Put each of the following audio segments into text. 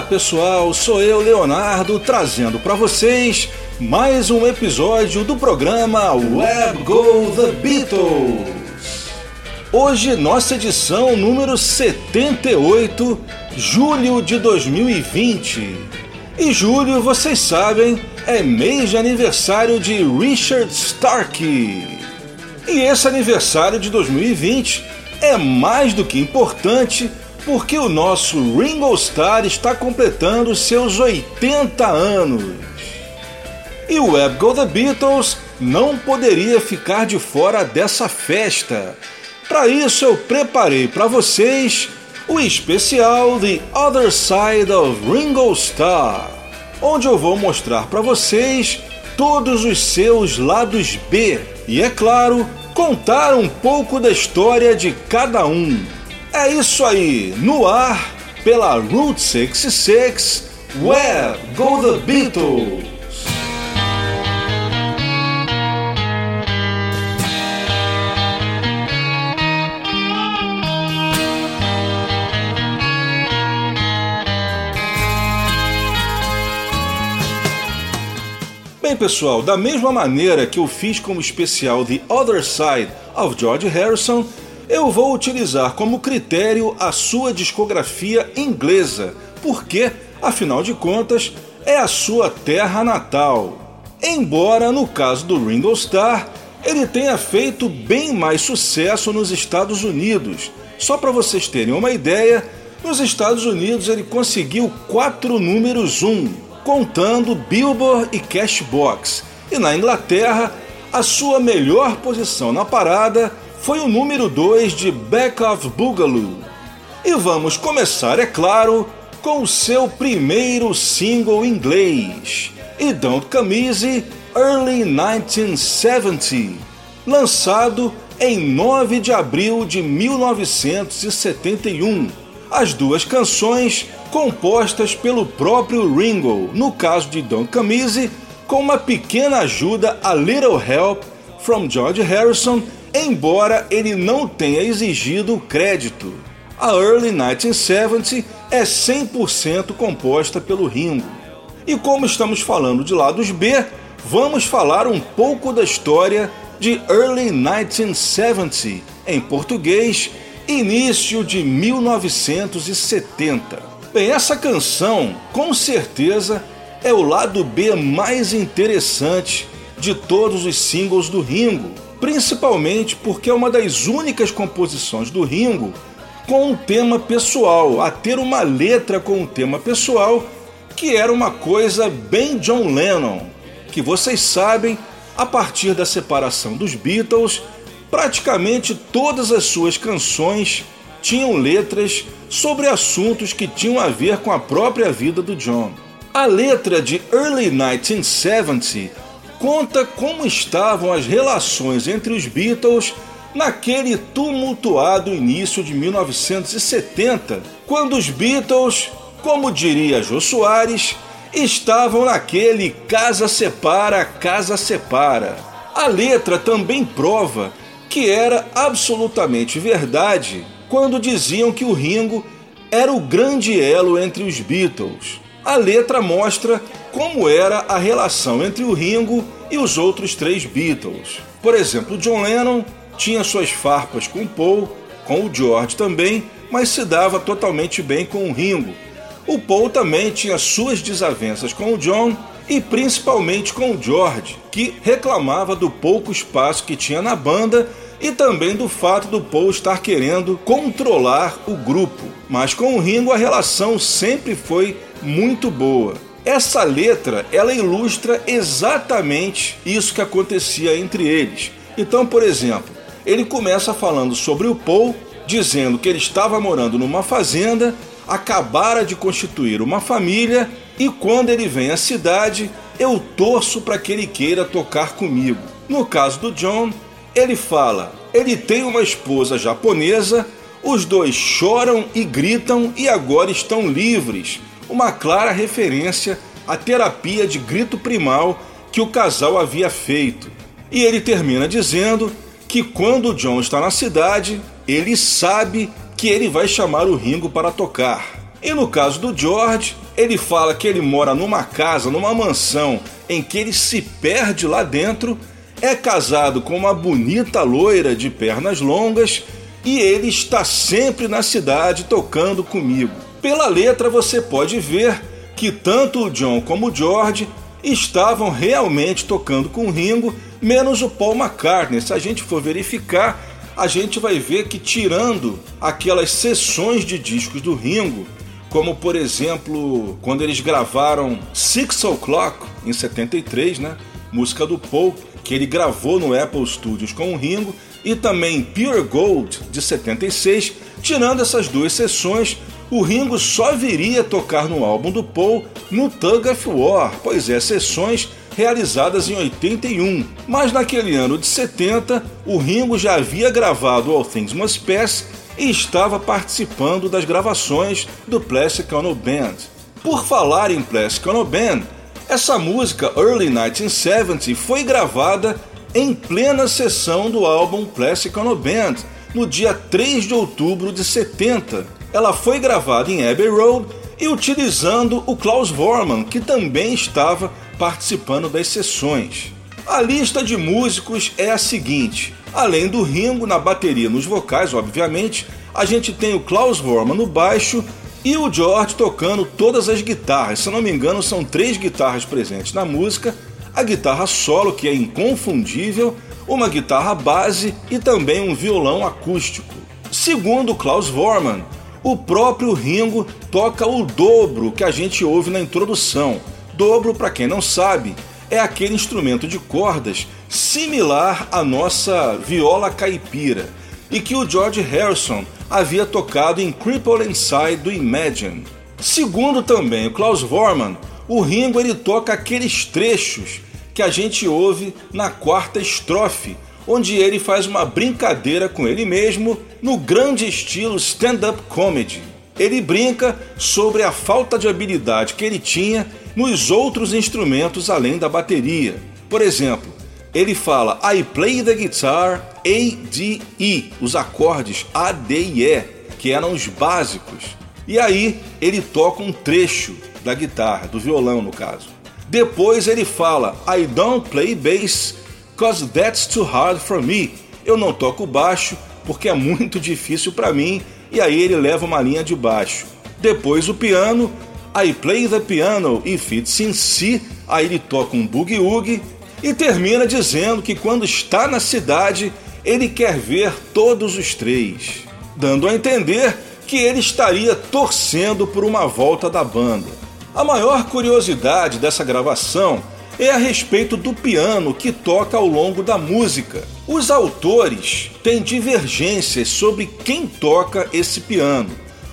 Olá pessoal, sou eu, Leonardo, trazendo para vocês mais um episódio do programa Web Go The Beatles. Hoje, nossa edição número 78, julho de 2020. E julho, vocês sabem, é mês de aniversário de Richard Starkey. E esse aniversário de 2020 é mais do que importante porque o nosso Ringo Starr está completando seus 80 anos. E o Web Go The Beatles não poderia ficar de fora dessa festa. Para isso eu preparei para vocês o especial The Other Side of Ringo Starr, onde eu vou mostrar para vocês todos os seus lados B e, é claro, contar um pouco da história de cada um. É isso aí, no ar, pela Route 66, Where Go The Beatles! Bem, pessoal, da mesma maneira que eu fiz como especial The Other Side of George Harrison, eu vou utilizar como critério a sua discografia inglesa, porque, afinal de contas, é a sua terra natal. Embora, no caso do Ringo Starr, ele tenha feito bem mais sucesso nos Estados Unidos. Só para vocês terem uma ideia, nos Estados Unidos ele conseguiu quatro números um, contando Billboard e Cashbox. E na Inglaterra, a sua melhor posição na parada foi o número 2 de Back of Boogaloo. E vamos começar, é claro, com o seu primeiro single inglês, E Don't Easy Early 1970, lançado em 9 de abril de 1971. As duas canções compostas pelo próprio Ringo, no caso de Don't Come Easy, com uma pequena ajuda a Little Help from George Harrison embora ele não tenha exigido crédito. A Early 1970 é 100% composta pelo Ringo. E como estamos falando de lados B, vamos falar um pouco da história de Early 1970, em português, início de 1970. Bem, essa canção, com certeza, é o lado B mais interessante de todos os singles do Ringo principalmente porque é uma das únicas composições do Ringo com um tema pessoal, a ter uma letra com um tema pessoal, que era uma coisa bem John Lennon, que vocês sabem, a partir da separação dos Beatles, praticamente todas as suas canções tinham letras sobre assuntos que tinham a ver com a própria vida do John. A letra de Early 1970 conta como estavam as relações entre os Beatles naquele tumultuado início de 1970, quando os Beatles, como diria Jô Soares, estavam naquele casa separa, casa separa. A letra também prova que era absolutamente verdade quando diziam que o Ringo era o grande elo entre os Beatles. A letra mostra como era a relação entre o Ringo e os outros três Beatles. Por exemplo, John Lennon tinha suas farpas com Paul, com o George também, mas se dava totalmente bem com o Ringo. O Paul também tinha suas desavenças com o John e principalmente com o George, que reclamava do pouco espaço que tinha na banda e também do fato do Paul estar querendo controlar o grupo. Mas com o Ringo a relação sempre foi muito boa. Essa letra, ela ilustra exatamente isso que acontecia entre eles. Então, por exemplo, ele começa falando sobre o Paul, dizendo que ele estava morando numa fazenda, acabara de constituir uma família e quando ele vem à cidade, eu torço para que ele queira tocar comigo. No caso do John, ele fala: ele tem uma esposa japonesa, os dois choram e gritam e agora estão livres uma clara referência à terapia de grito primal que o casal havia feito. E ele termina dizendo que quando John está na cidade, ele sabe que ele vai chamar o Ringo para tocar. E no caso do George, ele fala que ele mora numa casa, numa mansão, em que ele se perde lá dentro, é casado com uma bonita loira de pernas longas e ele está sempre na cidade tocando comigo. Pela letra você pode ver que tanto o John como o George estavam realmente tocando com o Ringo, menos o Paul McCartney. Se a gente for verificar, a gente vai ver que tirando aquelas sessões de discos do Ringo, como por exemplo quando eles gravaram Six O'Clock em 73, né? Música do Paul, que ele gravou no Apple Studios com o Ringo, e também Pure Gold de 76. Tirando essas duas sessões, o Ringo só viria tocar no álbum do Paul no Tug of War, pois é, sessões realizadas em 81. Mas naquele ano de 70, o Ringo já havia gravado All Things Must Pass e estava participando das gravações do Plastic Ono Band. Por falar em Plastic Ono Band, essa música Early 1970 foi gravada em plena sessão do álbum Plastic Ono Band, no dia 3 de outubro de 70. Ela foi gravada em Abbey Road e utilizando o Klaus Vormann, que também estava participando das sessões. A lista de músicos é a seguinte: Além do Ringo na bateria nos vocais, obviamente, a gente tem o Klaus Vormann no baixo e o George tocando todas as guitarras. Se não me engano, são três guitarras presentes na música: a guitarra solo, que é inconfundível, uma guitarra base e também um violão acústico. Segundo Klaus Vormann, o próprio Ringo toca o dobro que a gente ouve na introdução. Dobro, para quem não sabe, é aquele instrumento de cordas similar à nossa viola caipira e que o George Harrison havia tocado em Cripple Inside do Imagine. Segundo também o Klaus Vormann, o Ringo ele toca aqueles trechos que a gente ouve na quarta estrofe, onde ele faz uma brincadeira com ele mesmo no grande estilo stand-up comedy. Ele brinca sobre a falta de habilidade que ele tinha nos outros instrumentos além da bateria. Por exemplo, ele fala I play the guitar A, D, E, os acordes A, D e E, que eram os básicos. E aí ele toca um trecho da guitarra, do violão no caso. Depois ele fala I don't play bass cause that's too hard for me. Eu não toco baixo porque é muito difícil para mim. E aí ele leva uma linha de baixo. Depois o piano I play the piano if it's in C. Aí ele toca um boogie-woogie e termina dizendo que quando está na cidade ele quer ver todos os três, dando a entender que ele estaria torcendo por uma volta da banda. A maior curiosidade dessa gravação é a respeito do piano que toca ao longo da música. Os autores têm divergências sobre quem toca esse piano.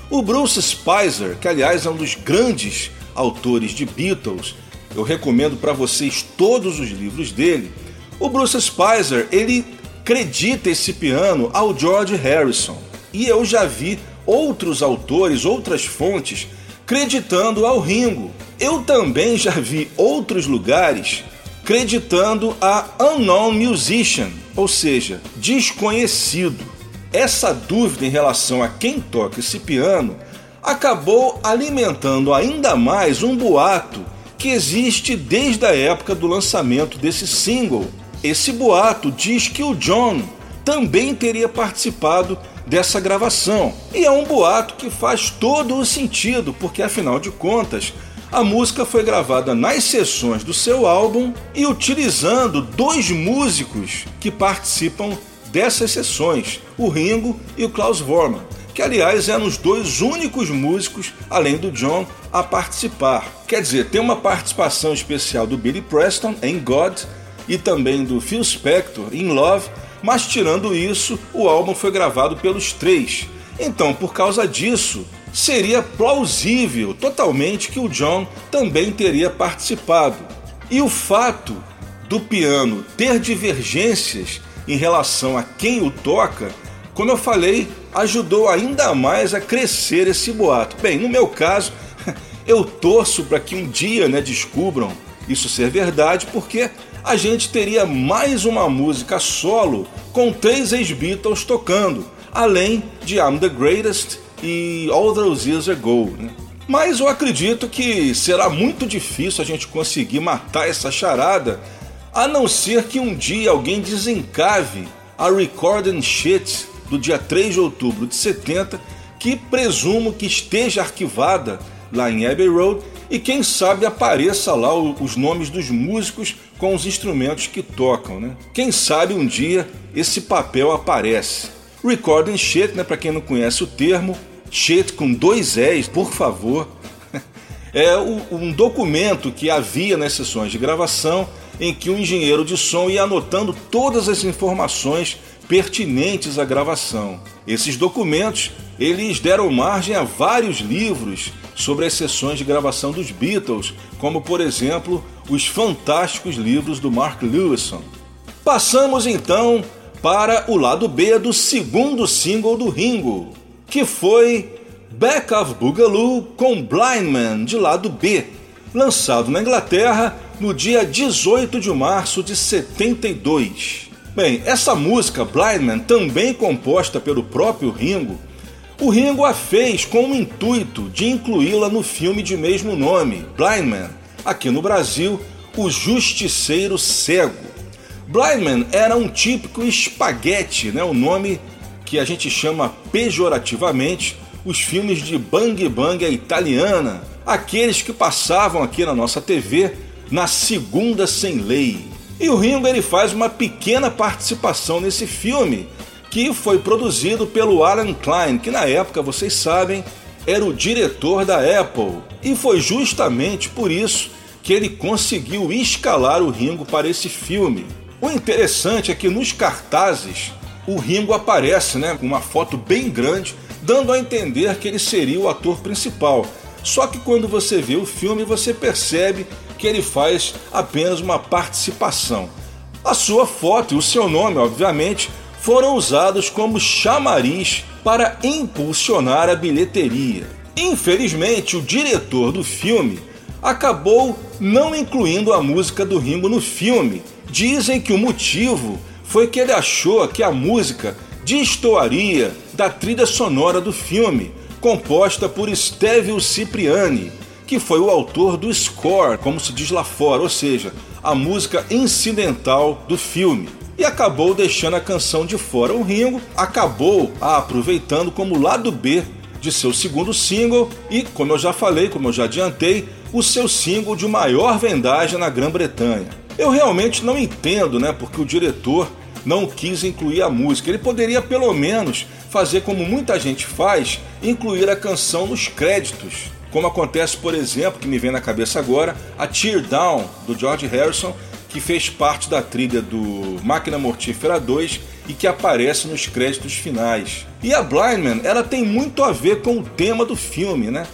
O Bruce Spicer, que aliás é um dos grandes autores de Beatles, eu recomendo para vocês todos os livros dele. O Bruce Spicer, ele acredita esse piano ao George Harrison. E eu já vi outros autores, outras fontes, creditando ao Ringo. Eu também já vi outros lugares creditando a Unknown Musician, ou seja, desconhecido. Essa dúvida em relação a quem toca esse piano acabou alimentando ainda mais um boato que existe desde a época do lançamento desse single. Esse boato diz que o John também teria participado dessa gravação. E é um boato que faz todo o sentido, porque afinal de contas, a música foi gravada nas sessões do seu álbum e utilizando dois músicos que participam dessas sessões, o Ringo e o Klaus Vormann que aliás eram os dois únicos músicos, além do John, a participar. Quer dizer, tem uma participação especial do Billy Preston em God e também do Phil Spector em Love, mas tirando isso, o álbum foi gravado pelos três. Então, por causa disso, seria plausível totalmente que o John também teria participado. E o fato do piano ter divergências em relação a quem o toca como eu falei, ajudou ainda mais a crescer esse boato. Bem, no meu caso, eu torço para que um dia né, descubram isso ser verdade, porque a gente teria mais uma música solo com três ex-Beatles tocando, além de I'm the Greatest e All Those Years Ago. Né? Mas eu acredito que será muito difícil a gente conseguir matar essa charada, a não ser que um dia alguém desencave a Recording Shit do dia 3 de outubro de 70, que presumo que esteja arquivada lá em Abbey Road e quem sabe apareça lá os nomes dos músicos com os instrumentos que tocam, né? Quem sabe um dia esse papel aparece. Recording Shit, né, para quem não conhece o termo, shit com dois E's, por favor, é um documento que havia nas sessões de gravação em que o engenheiro de som ia anotando todas as informações pertinentes à gravação. Esses documentos eles deram margem a vários livros sobre as sessões de gravação dos Beatles, como por exemplo os fantásticos livros do Mark Lewison. Passamos então para o lado B do segundo single do Ringo, que foi Back of Boogaloo com Blind Man de lado B, lançado na Inglaterra no dia 18 de março de 72. Bem, essa música Blind Man, também composta pelo próprio Ringo, o Ringo a fez com o intuito de incluí-la no filme de mesmo nome, Blind Man, aqui no Brasil, O Justiceiro Cego. Blind Man era um típico espaguete, né, o nome que a gente chama pejorativamente os filmes de bang bang italiana, aqueles que passavam aqui na nossa TV na segunda sem lei. E o Ringo ele faz uma pequena participação nesse filme, que foi produzido pelo Alan Klein, que na época, vocês sabem, era o diretor da Apple. E foi justamente por isso que ele conseguiu escalar o Ringo para esse filme. O interessante é que nos cartazes o Ringo aparece né, com uma foto bem grande, dando a entender que ele seria o ator principal. Só que quando você vê o filme, você percebe que ele faz apenas uma participação. A sua foto e o seu nome, obviamente, foram usados como chamariz para impulsionar a bilheteria. Infelizmente, o diretor do filme acabou não incluindo a música do Ringo no filme. Dizem que o motivo foi que ele achou que a música destoaria da trilha sonora do filme, composta por Stevio Cipriani, que foi o autor do score, como se diz lá fora, ou seja, a música incidental do filme e acabou deixando a canção de fora. O Ringo acabou a aproveitando como lado B de seu segundo single e, como eu já falei, como eu já adiantei, o seu single de maior vendagem na Grã-Bretanha. Eu realmente não entendo, né, porque o diretor não quis incluir a música. Ele poderia pelo menos fazer como muita gente faz, incluir a canção nos créditos. Como acontece, por exemplo, que me vem na cabeça agora, a Tear Down do George Harrison, que fez parte da trilha do Máquina Mortífera 2 e que aparece nos créditos finais. E a Blindman, ela tem muito a ver com o tema do filme, né?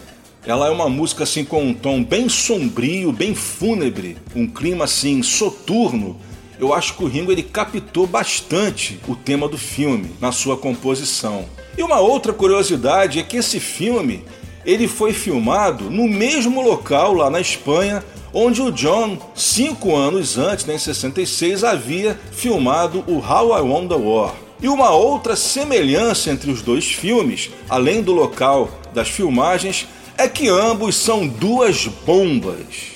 Ela é uma música assim com um tom bem sombrio, bem fúnebre, um clima assim soturno. Eu acho que o Ringo ele captou bastante o tema do filme na sua composição. E uma outra curiosidade é que esse filme ele foi filmado no mesmo local lá na Espanha onde o John, cinco anos antes, né, em 66, havia filmado o How I Won the War. E uma outra semelhança entre os dois filmes, além do local das filmagens, é que ambos são duas bombas.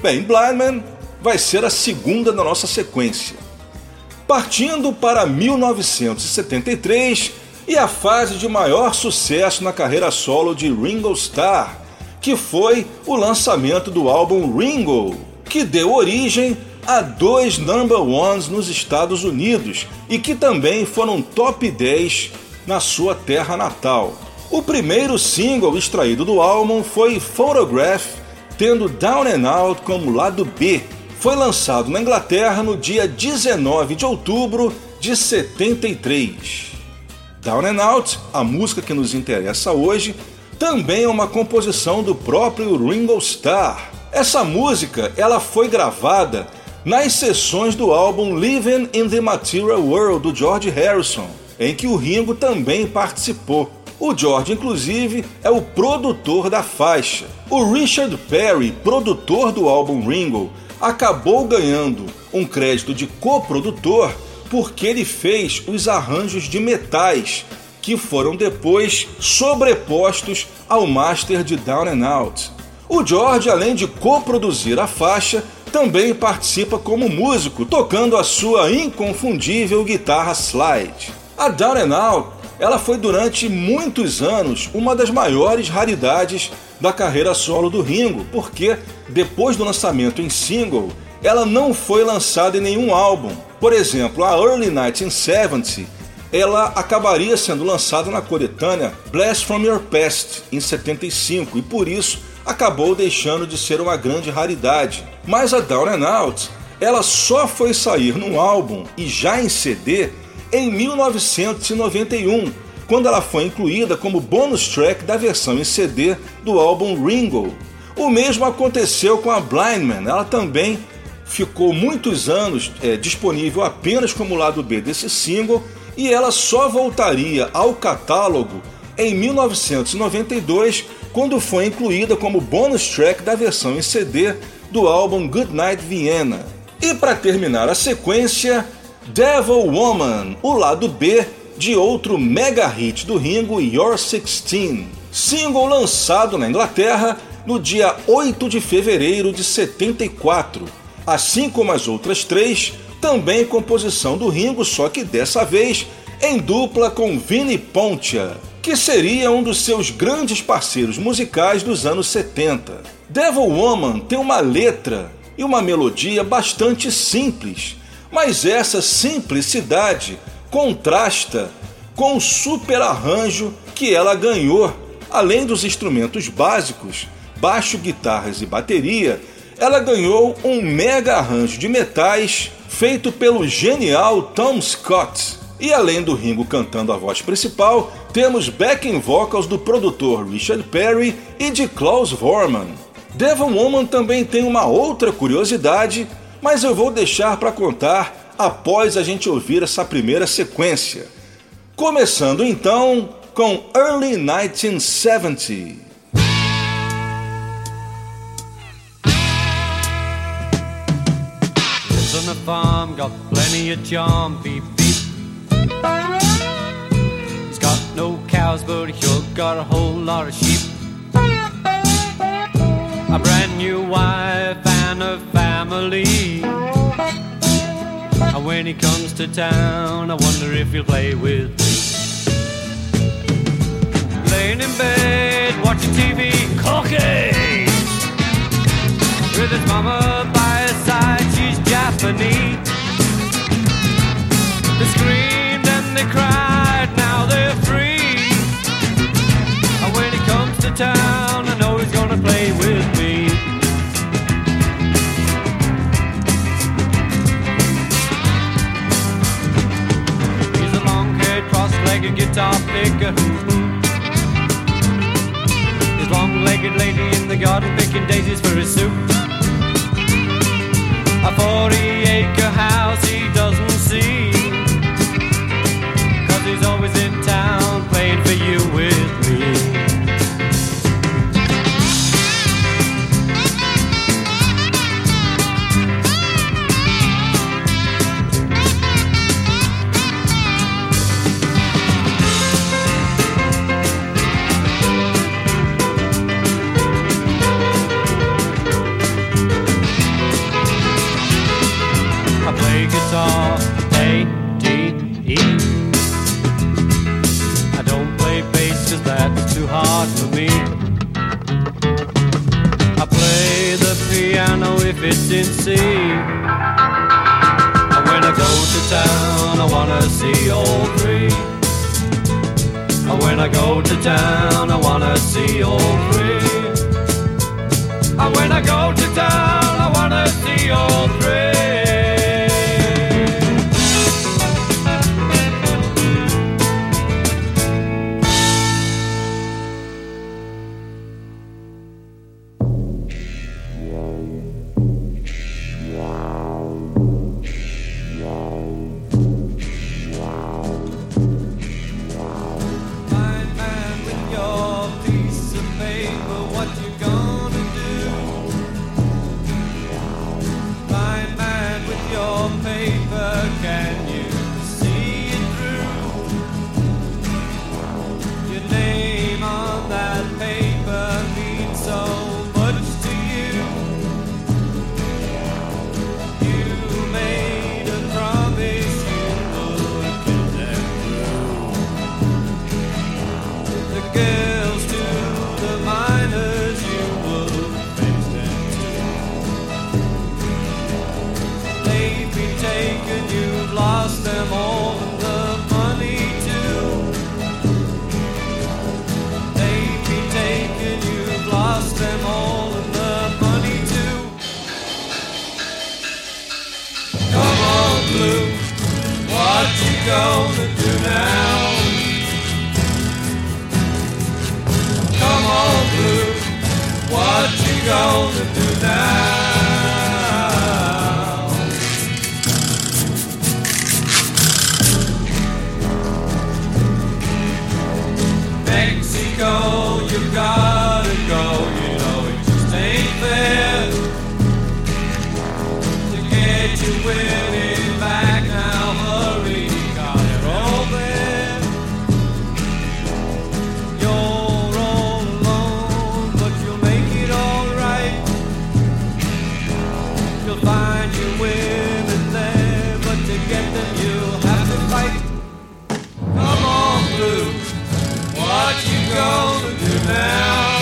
Bem, Blindman vai ser a segunda da nossa sequência. Partindo para 1973 e a fase de maior sucesso na carreira solo de Ringo Starr, que foi o lançamento do álbum Ringo, que deu origem a dois number ones nos Estados Unidos e que também foram top 10 na sua terra natal. O primeiro single extraído do álbum foi Photograph, tendo Down and Out como lado B. Foi lançado na Inglaterra no dia 19 de outubro de 73. Down and Out, a música que nos interessa hoje, também é uma composição do próprio Ringo Starr. Essa música ela foi gravada nas sessões do álbum Living in the Material World do George Harrison, em que o Ringo também participou. O George, inclusive, é o produtor da faixa. O Richard Perry, produtor do álbum Ringo, acabou ganhando um crédito de coprodutor porque ele fez os arranjos de metais que foram depois sobrepostos ao master de Down and Out. O George, além de coproduzir a faixa, também participa como músico, tocando a sua inconfundível guitarra slide. A Down and Out, ela foi durante muitos anos uma das maiores raridades da carreira solo do Ringo, porque depois do lançamento em single, ela não foi lançada em nenhum álbum. Por exemplo, a Early 1970 ela acabaria sendo lançada na coletânea Blast from Your Past em 75 e por isso acabou deixando de ser uma grande raridade. Mas a Down and Out, ela só foi sair num álbum e já em CD em 1991, quando ela foi incluída como bonus track da versão em CD do álbum Ringo. O mesmo aconteceu com a Blindman, ela também ficou muitos anos é, disponível apenas como lado B desse single e ela só voltaria ao catálogo em 1992, quando foi incluída como bonus track da versão em CD do álbum Goodnight Vienna. E para terminar a sequência, Devil Woman, o lado B de outro mega hit do Ringo, Your 16, single lançado na Inglaterra no dia 8 de fevereiro de 74. Assim como as outras três, também composição do Ringo, só que dessa vez em dupla com Vini Pontia, que seria um dos seus grandes parceiros musicais dos anos 70. Devil Woman tem uma letra e uma melodia bastante simples, mas essa simplicidade contrasta com o super arranjo que ela ganhou. Além dos instrumentos básicos, baixo, guitarras e bateria, ela ganhou um mega arranjo de metais feito pelo genial Tom Scott. E além do Ringo cantando a voz principal, temos backing vocals do produtor Richard Perry e de Klaus Vormann. Devon Woman também tem uma outra curiosidade, mas eu vou deixar para contar após a gente ouvir essa primeira sequência. Começando então com Early 1970. Farm, got plenty of charm, beep beep. He's got no cows, but he sure got a whole lot of sheep. A brand new wife and a family. And when he comes to town, I wonder if he'll play with me. Laying in bed, watching TV, cooking. With his mama by his side, Japanese. They screamed and they cried, now they're free. And when he comes to town, I know he's gonna play with me. He's a long-haired, cross-legged guitar picker. His long-legged lady in the garden picking daisies for his soup. A 40 acre house it's in C. And when I go to town, I wanna see all three. And when I go to town, I wanna see all three. And when I go to town, I wanna see all three. gonna do now? Come on, Blue, what you gonna do now? gonna do now?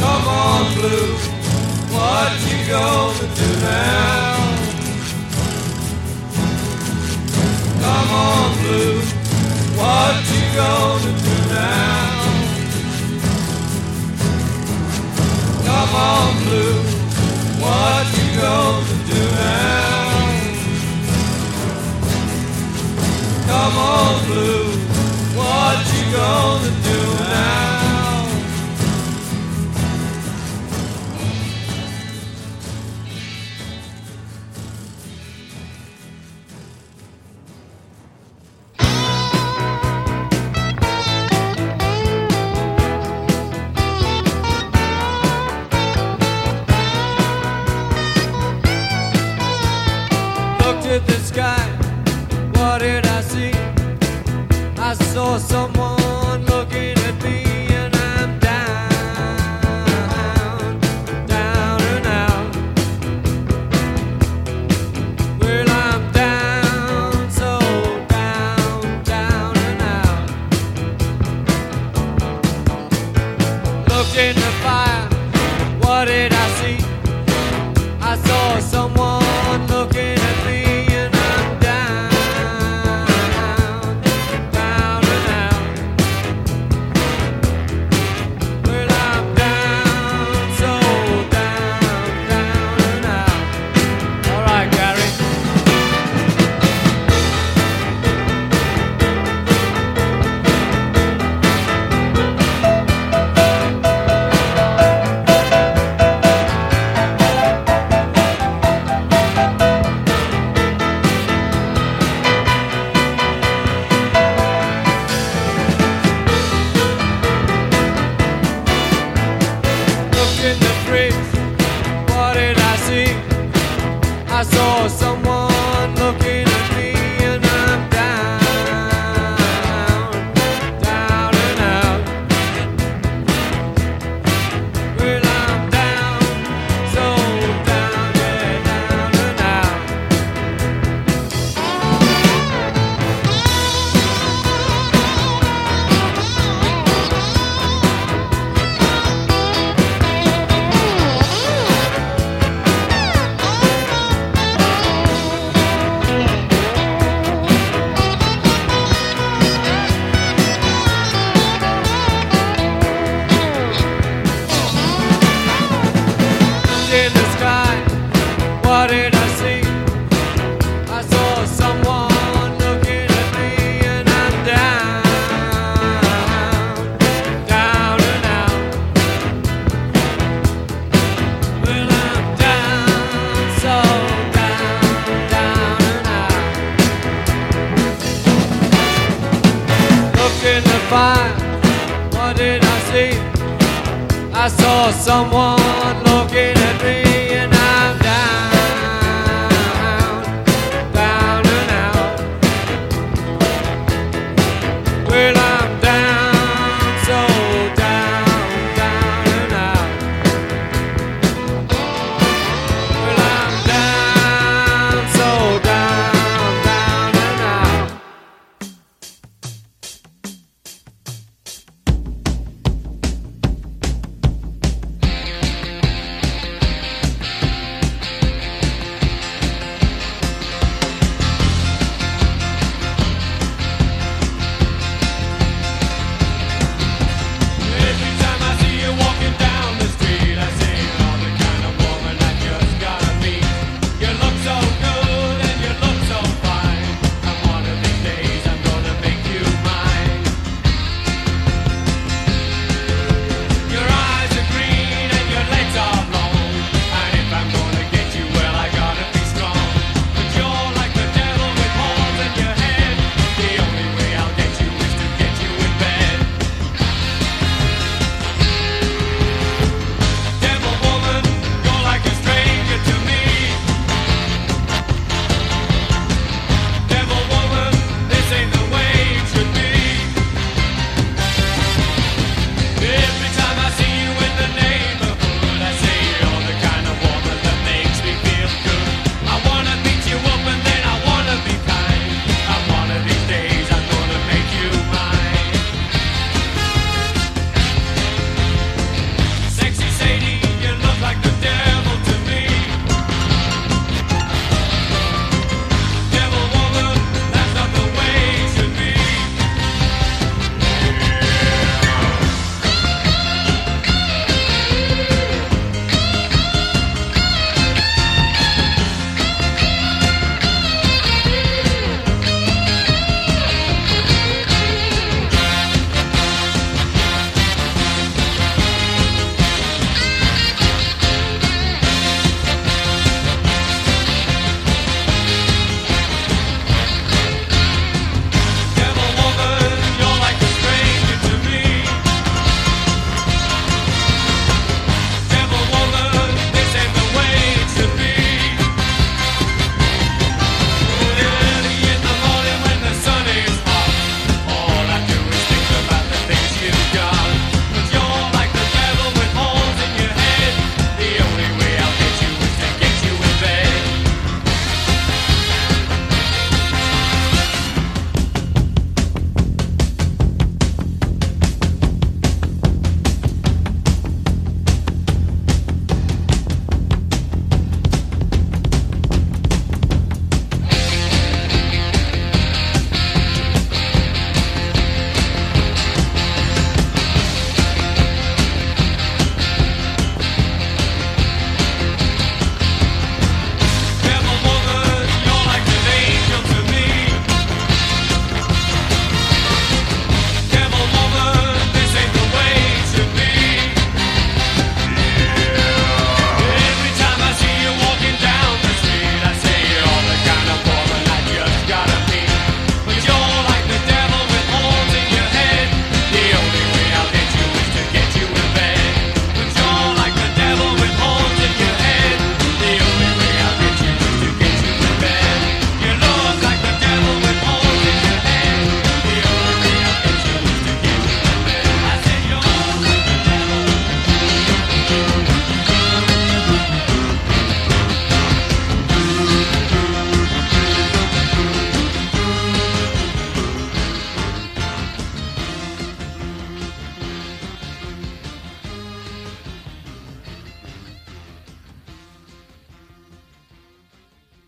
Come on, Blue, what you gonna do now? Come on, Blue, what you gonna do now? Come on, Blue, what you gonna do now? Come on, Blue. What you gonna do now?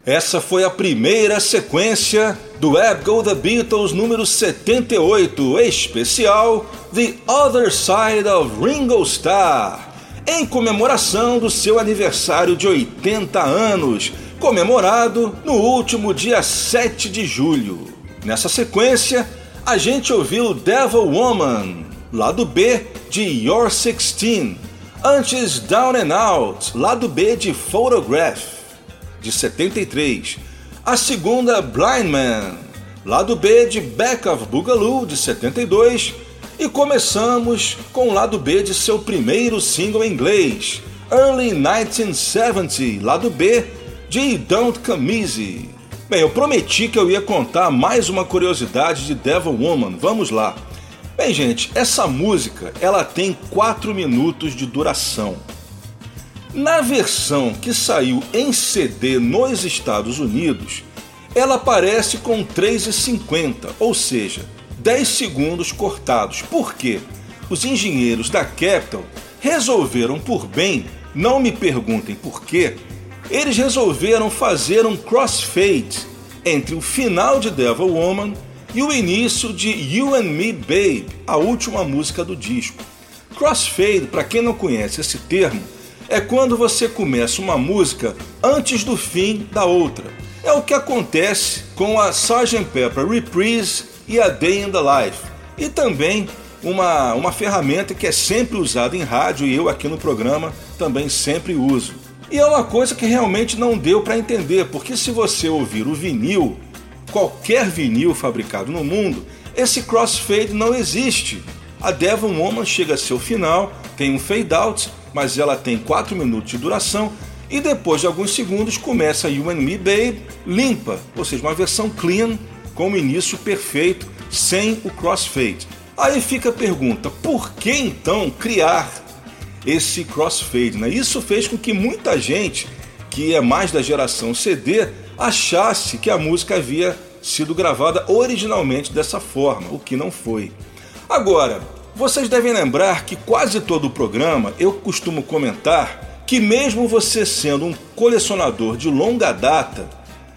Essa foi a primeira sequência do Web Go The Beatles número 78, especial The Other Side of Ringo Starr, em comemoração do seu aniversário de 80 anos, comemorado no último dia 7 de julho. Nessa sequência, a gente ouviu Devil Woman, lado B de Your 16, antes Down and Out, lado B de Photograph, de 73, a segunda Blind Man, lado B de Back of Boogaloo, de 72, e começamos com o lado B de seu primeiro single em inglês, Early 1970, lado B de Don't Come Easy. Bem, eu prometi que eu ia contar mais uma curiosidade de Devil Woman. Vamos lá. Bem, gente, essa música ela tem 4 minutos de duração. Na versão que saiu em CD nos Estados Unidos, ela aparece com 3,50, ou seja, 10 segundos cortados. Por quê? Os engenheiros da Capitol resolveram por bem, não me perguntem por quê, eles resolveram fazer um crossfade entre o final de Devil Woman e o início de You and Me Babe, a última música do disco. Crossfade, para quem não conhece esse termo, é quando você começa uma música antes do fim da outra. É o que acontece com a Sgt. Pepper Reprise e a Day in the Life. E também uma, uma ferramenta que é sempre usada em rádio e eu aqui no programa também sempre uso. E é uma coisa que realmente não deu para entender, porque se você ouvir o vinil, qualquer vinil fabricado no mundo, esse crossfade não existe. A Devil Woman chega a seu final, tem um fade out, mas ela tem 4 minutos de duração e depois de alguns segundos começa You and Me Babe limpa, ou seja, uma versão clean com o início perfeito, sem o crossfade. Aí fica a pergunta: por que então criar esse crossfade. Né? Isso fez com que muita gente que é mais da geração CD achasse que a música havia sido gravada originalmente dessa forma, o que não foi. Agora, vocês devem lembrar que quase todo o programa eu costumo comentar que, mesmo você sendo um colecionador de longa data,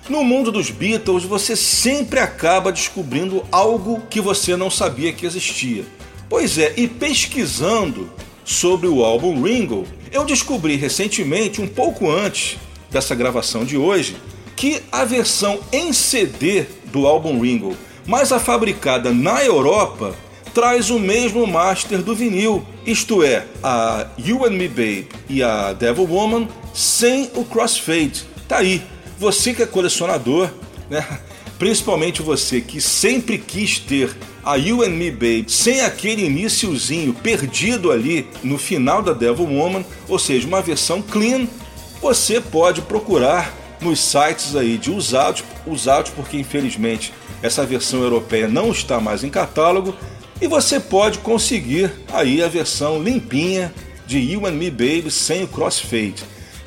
no mundo dos Beatles você sempre acaba descobrindo algo que você não sabia que existia. Pois é, e pesquisando sobre o álbum Ringo, eu descobri recentemente, um pouco antes dessa gravação de hoje, que a versão em CD do álbum Ringo, mas a fabricada na Europa, traz o mesmo master do vinil, isto é, a You and Me Babe e a Devil Woman sem o crossfade. Tá aí, você que é colecionador, né? principalmente você que sempre quis ter a You and Me Babe sem aquele iníciozinho perdido ali no final da Devil Woman, ou seja, uma versão clean, você pode procurar nos sites aí de usados, usados porque infelizmente essa versão europeia não está mais em catálogo, e você pode conseguir aí a versão limpinha de You and Me Babe sem o crossfade.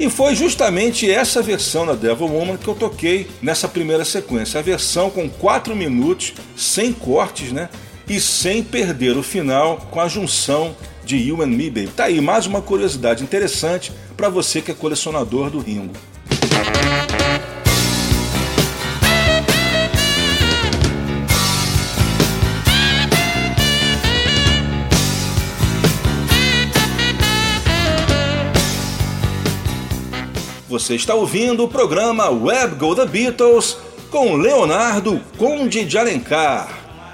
E foi justamente essa versão da Devil Woman que eu toquei nessa primeira sequência. A versão com 4 minutos, sem cortes, né? E sem perder o final com a junção de You and Me Baby. Tá aí mais uma curiosidade interessante para você que é colecionador do Ringo. Você está ouvindo o programa Web Go The Beatles com Leonardo Conde de Alencar.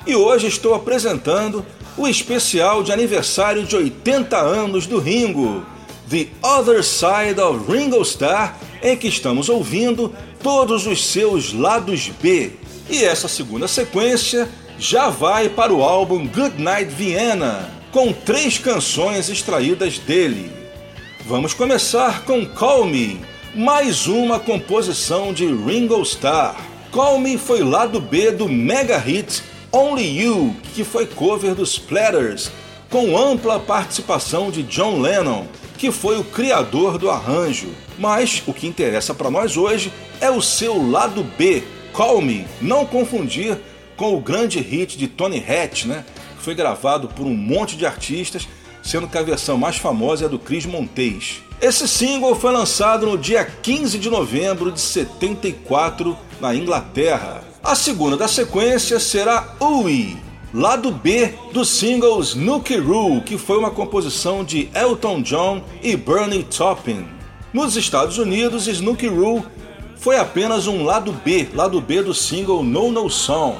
E hoje estou apresentando o especial de aniversário de 80 anos do Ringo, The Other Side of Ringo Starr, em que estamos ouvindo todos os seus lados B. E essa segunda sequência já vai para o álbum Good Night Vienna, com três canções extraídas dele. Vamos começar com Call Me, mais uma composição de Ringo Starr. Call Me foi lado B do mega hit Only You, que foi cover dos Platters, com ampla participação de John Lennon, que foi o criador do arranjo. Mas o que interessa para nós hoje é o seu lado B, Call Me, não confundir com o grande hit de Tony Hatch, né? que foi gravado por um monte de artistas, sendo que a versão mais famosa é do Chris Montes. Esse single foi lançado no dia 15 de novembro de 74 na Inglaterra. A segunda da sequência será Ui, lado B do single Snooky Roo, que foi uma composição de Elton John e Bernie Taupin. Nos Estados Unidos, Snooky Roo foi apenas um lado B, lado B do single No No Song.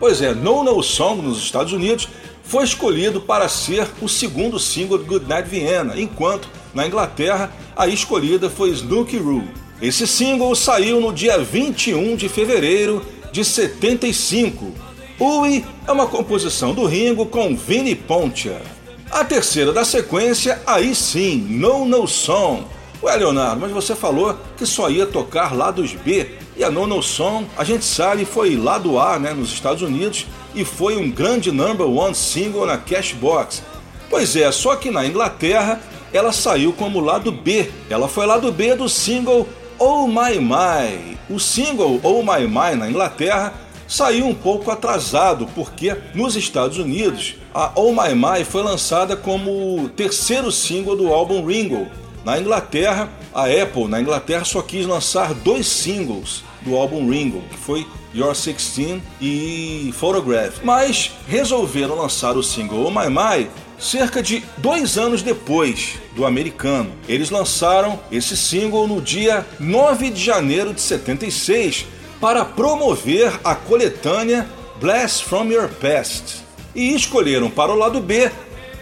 Pois é, No No Song nos Estados Unidos foi escolhido para ser o segundo single do Goodnight Vienna, enquanto na Inglaterra a escolhida foi Snooky Roo. Esse single saiu no dia 21 de fevereiro de 75. Ui é uma composição do Ringo com Vinnie Pontia. A terceira da sequência, aí sim, No No Song. Ué, Leonardo, mas você falou que só ia tocar lados B e a No No Song, a gente sabe, foi lado A né, nos Estados Unidos e foi um grande number one single na Cashbox. Pois é, só que na Inglaterra ela saiu como lado B. Ela foi lado B do single Oh My My. O single Oh My My na Inglaterra saiu um pouco atrasado, porque nos Estados Unidos a Oh My My foi lançada como terceiro single do álbum Ringo. Na Inglaterra, a Apple na Inglaterra só quis lançar dois singles do álbum Ringo, que foi Your 16 e Photograph. Mas resolveram lançar o single Oh My My cerca de dois anos depois do americano. Eles lançaram esse single no dia 9 de janeiro de 76 para promover a coletânea Blast from Your Past. E escolheram para o lado B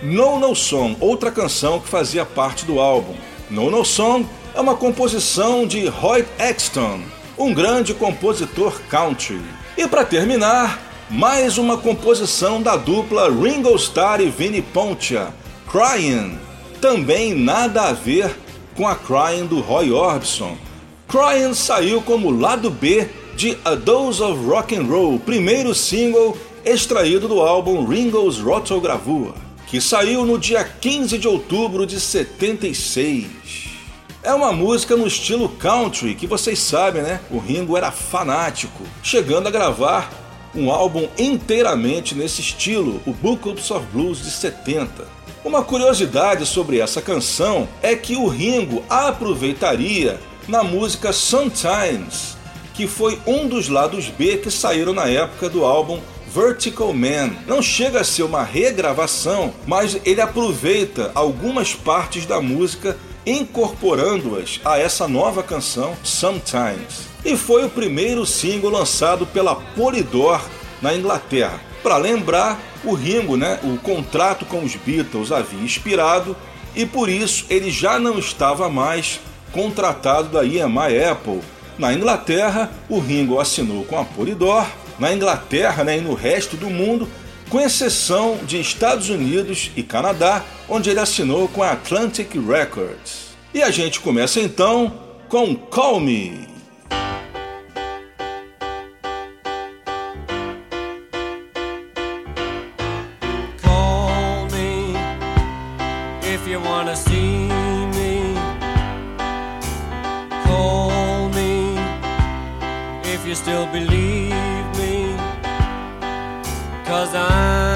No No Song, outra canção que fazia parte do álbum. No No Song é uma composição de Roy Exton, um grande compositor country. E para terminar, mais uma composição da dupla Ringo Starr e Vinnie Pontia, Crying. Também nada a ver com a Crying do Roy Orbison. Crying saiu como lado B de A Dose of Rock and Roll, primeiro single extraído do álbum Ringo's Rotogravure, que saiu no dia 15 de outubro de 76. É uma música no estilo country, que vocês sabem, né? O Ringo era fanático, chegando a gravar um álbum inteiramente nesse estilo, o Books of Blues de 70. Uma curiosidade sobre essa canção é que o Ringo a aproveitaria na música Sometimes, que foi um dos lados B que saíram na época do álbum Vertical Man. Não chega a ser uma regravação, mas ele aproveita algumas partes da música incorporando-as a essa nova canção Sometimes. E foi o primeiro single lançado pela Polydor na Inglaterra. Para lembrar, o Ringo, né, o contrato com os Beatles havia expirado e por isso ele já não estava mais contratado da EMI Apple. Na Inglaterra, o Ringo assinou com a Polydor. Na Inglaterra né, e no resto do mundo, com exceção de Estados Unidos e Canadá, onde ele assinou com a Atlantic Records. E a gente começa então com Call Me. Call me if you still believe me. Cause I'm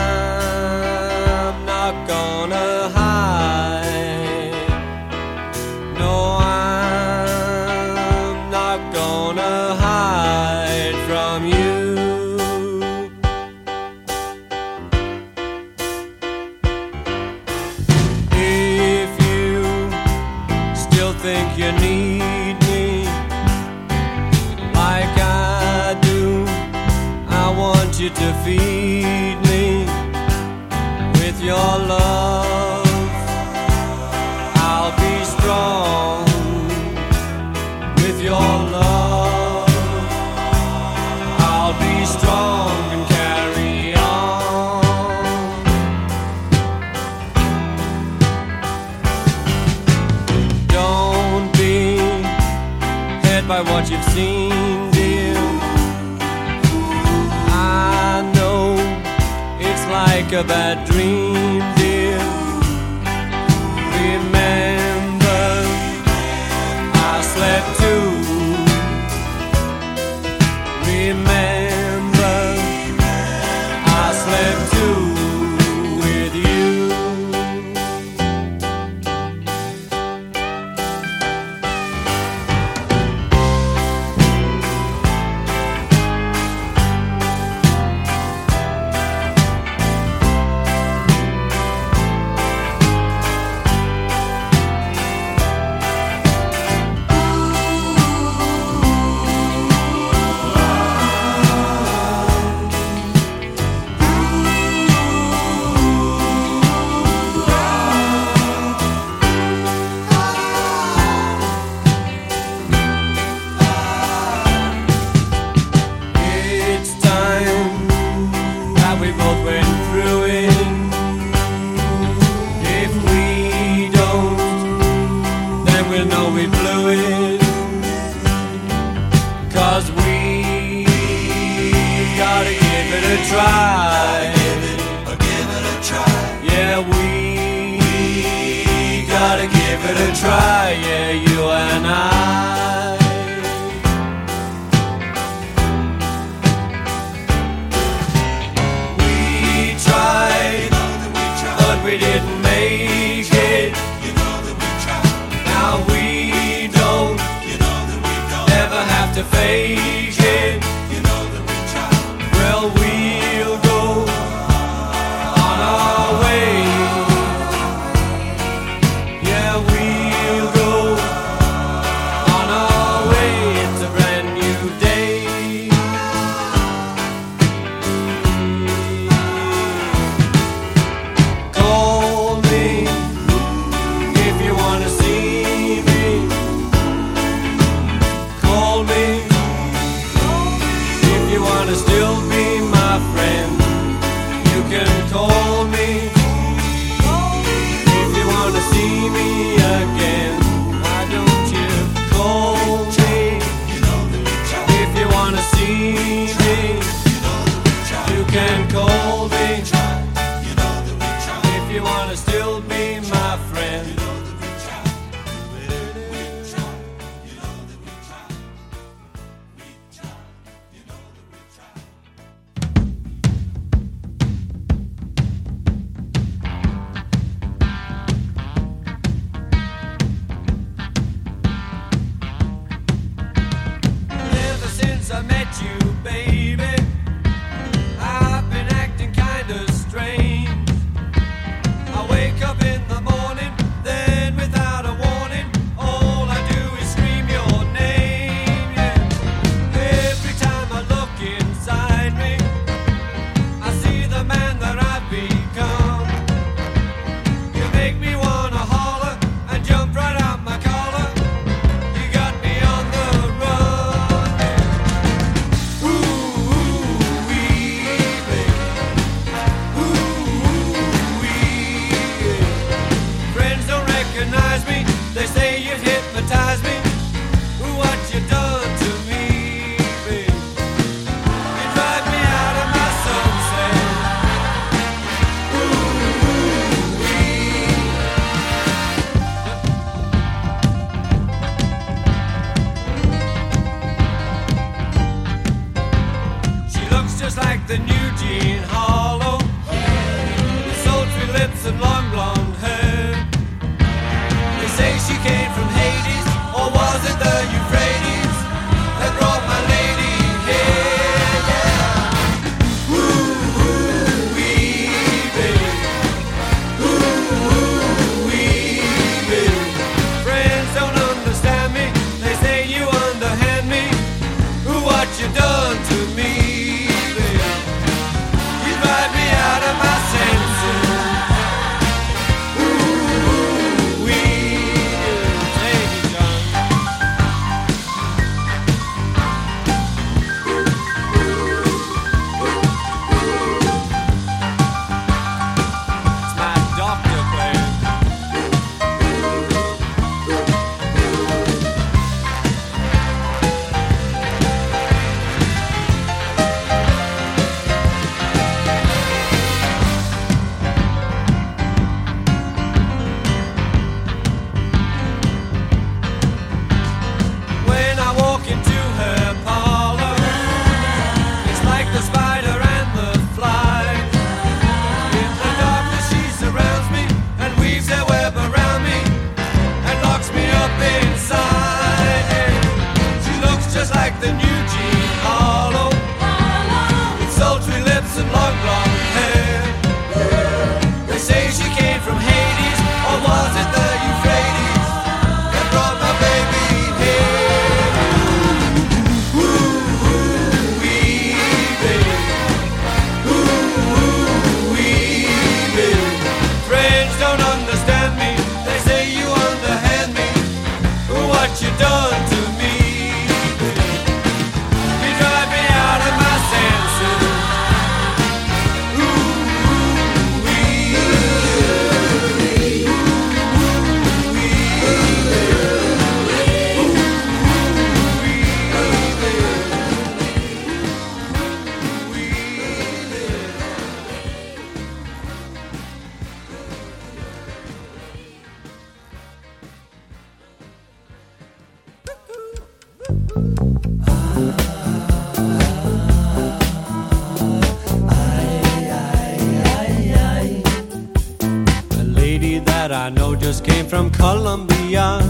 just came from Colombia.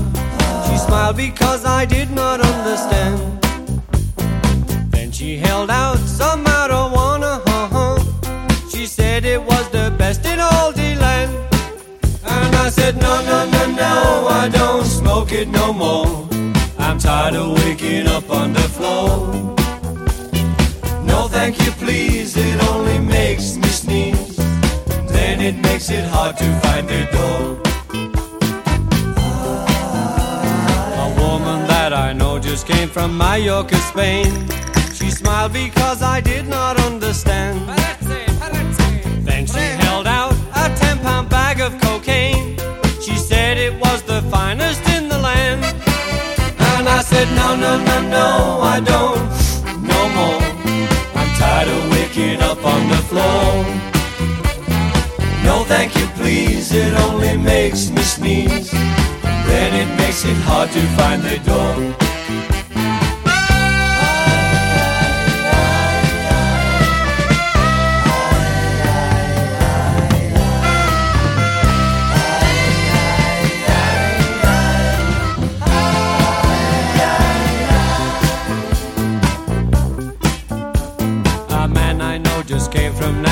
She smiled because I did not understand. Then she held out some marijuana. She said it was the best in all the land. And I said, no, no, no, no, I don't smoke it no more. I'm tired of waking up on the floor. No, thank you, please, it only makes me sneeze. Then it makes it hard to find the door. Just came from Mallorca, Spain. She smiled because I did not understand. Then she held out a 10 pound bag of cocaine. She said it was the finest in the land. And I said, No, no, no, no, I don't, no more. I'm tired of waking up on the floor. No, thank you, please, it only makes me sneeze. Then it makes it hard to find the door.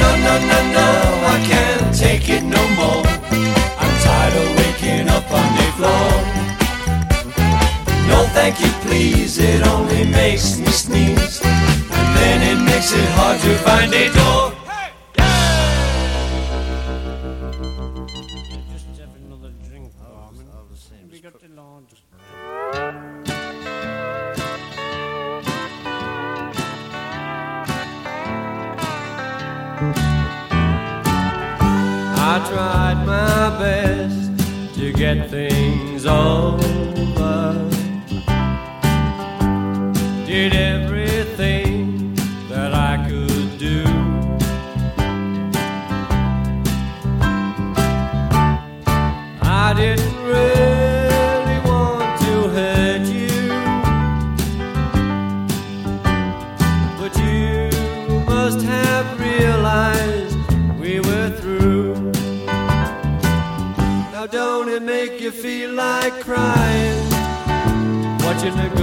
No, no, no, no, I can't take it no more. I'm tired of waking up on the floor. No, thank you, please, it only makes me sneeze. And then it makes it hard to find a door. Get things over.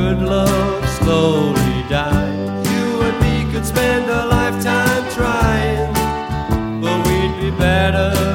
Good love slowly die. You and me could spend a lifetime trying, but we'd be better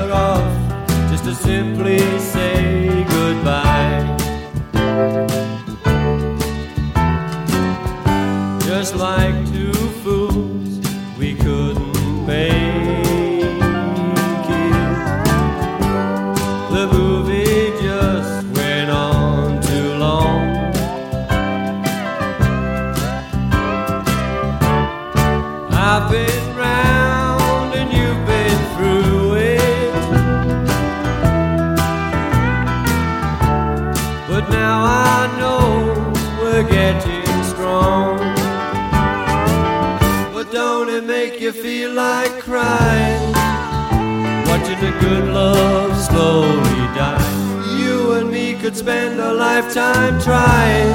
A love slowly die. You and me could spend a lifetime trying,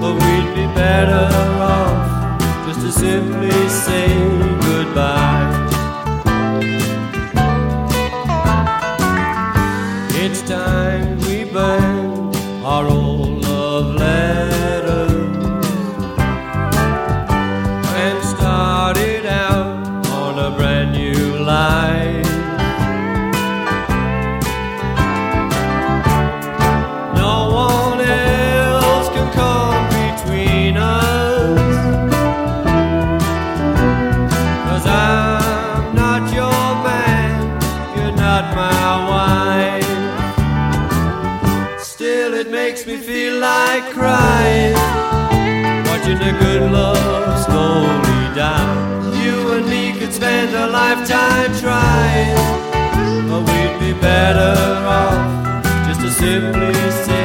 but we'd be better off just to simply say I'm trying, but we'd be better off just to simply say.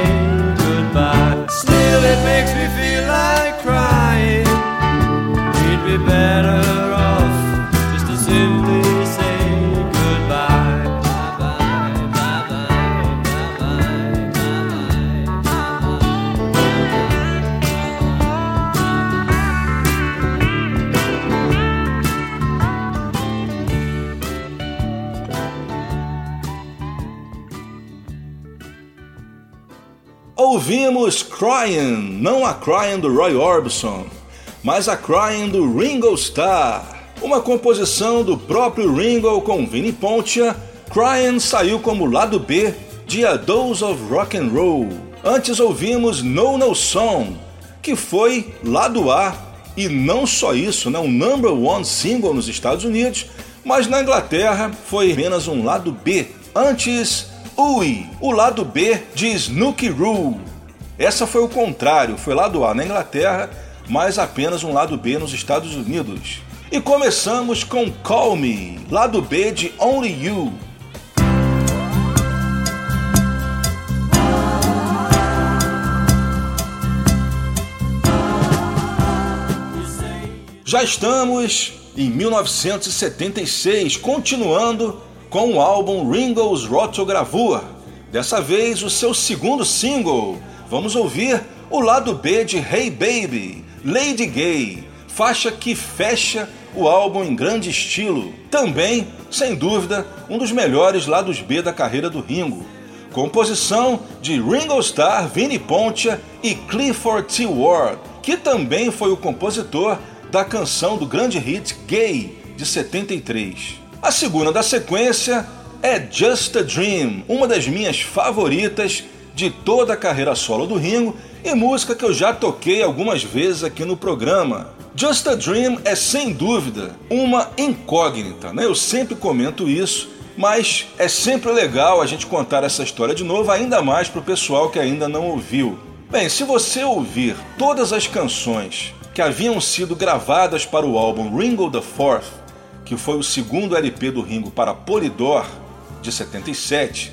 A Crying do Roy Orbison, mas a Crying do Ringo Starr. Uma composição do próprio Ringo com Vinnie Pontia, Crying saiu como lado B de A Dose of Rock and Roll. Antes ouvimos No No Song, que foi lado A e não só isso, né, um number one single nos Estados Unidos, mas na Inglaterra foi apenas um lado B. Antes Ui, o lado B de Snooky Roo. Essa foi o contrário, foi lado A na Inglaterra, mas apenas um lado B nos Estados Unidos. E começamos com Call Me, lado B de Only You. Já estamos em 1976, continuando com o álbum Ringo's Rotogravure. Dessa vez, o seu segundo single. Vamos ouvir o lado B de Hey Baby, Lady Gay, faixa que fecha o álbum em grande estilo. Também, sem dúvida, um dos melhores lados B da carreira do Ringo. Composição de Ringo Starr, Vinnie Pontia e Clifford T. Ward, que também foi o compositor da canção do grande hit Gay de 73. A segunda da sequência é Just a Dream, uma das minhas favoritas de toda a carreira solo do Ringo e música que eu já toquei algumas vezes aqui no programa. Just a Dream é sem dúvida uma incógnita, né? Eu sempre comento isso, mas é sempre legal a gente contar essa história de novo, ainda mais para o pessoal que ainda não ouviu. Bem, se você ouvir todas as canções que haviam sido gravadas para o álbum Ringo the Fourth que foi o segundo LP do Ringo para Polydor, de 77,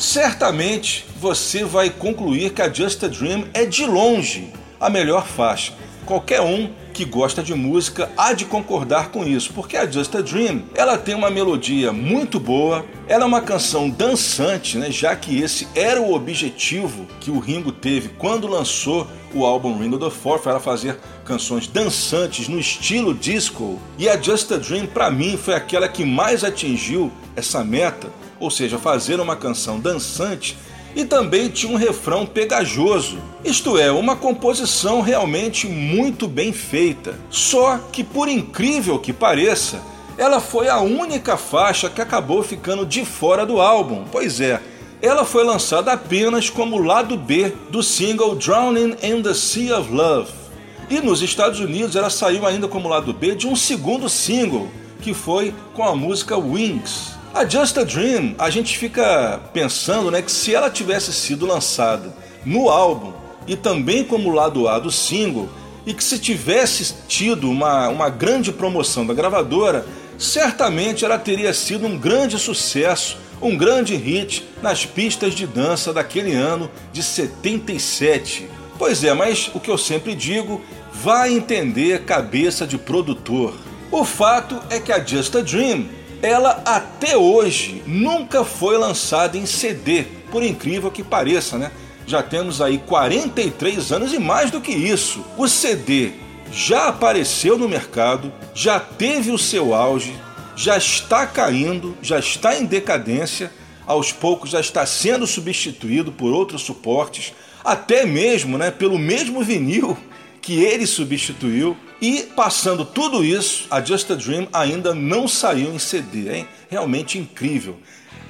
certamente você vai concluir que a Just a Dream é de longe a melhor faixa. Qualquer um que gosta de música há de concordar com isso, porque a Just a Dream ela tem uma melodia muito boa, ela é uma canção dançante, né, já que esse era o objetivo que o Ringo teve quando lançou o álbum Ringo the Fourth, era fazer canções dançantes no estilo disco. E a Just a Dream, para mim, foi aquela que mais atingiu essa meta, ou seja, fazer uma canção dançante e também tinha um refrão pegajoso. Isto é, uma composição realmente muito bem feita. Só que, por incrível que pareça, ela foi a única faixa que acabou ficando de fora do álbum. Pois é, ela foi lançada apenas como lado B do single Drowning in the Sea of Love. E nos Estados Unidos ela saiu ainda como lado B de um segundo single, que foi com a música Wings. A Just a Dream, a gente fica pensando né, que se ela tivesse sido lançada no álbum e também como lado A do single, e que se tivesse tido uma, uma grande promoção da gravadora, certamente ela teria sido um grande sucesso, um grande hit nas pistas de dança daquele ano de 77. Pois é, mas o que eu sempre digo, vai entender cabeça de produtor. O fato é que a Just a Dream ela até hoje nunca foi lançada em CD, por incrível que pareça, né? Já temos aí 43 anos e mais do que isso. O CD já apareceu no mercado, já teve o seu auge, já está caindo, já está em decadência, aos poucos já está sendo substituído por outros suportes, até mesmo né, pelo mesmo vinil que ele substituiu. E passando tudo isso, a Just a Dream ainda não saiu em CD, hein? Realmente incrível.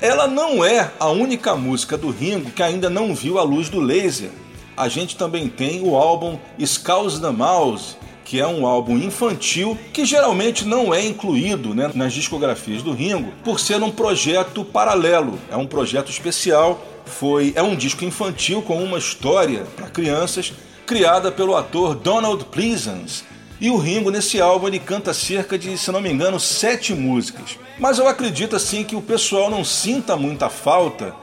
Ela não é a única música do Ringo que ainda não viu a luz do laser. A gente também tem o álbum Skulls the Mouse, que é um álbum infantil que geralmente não é incluído né, nas discografias do Ringo por ser um projeto paralelo, é um projeto especial. Foi, é um disco infantil com uma história para crianças criada pelo ator Donald Pleasance, e o Ringo, nesse álbum, ele canta cerca de, se não me engano, sete músicas. Mas eu acredito assim que o pessoal não sinta muita falta,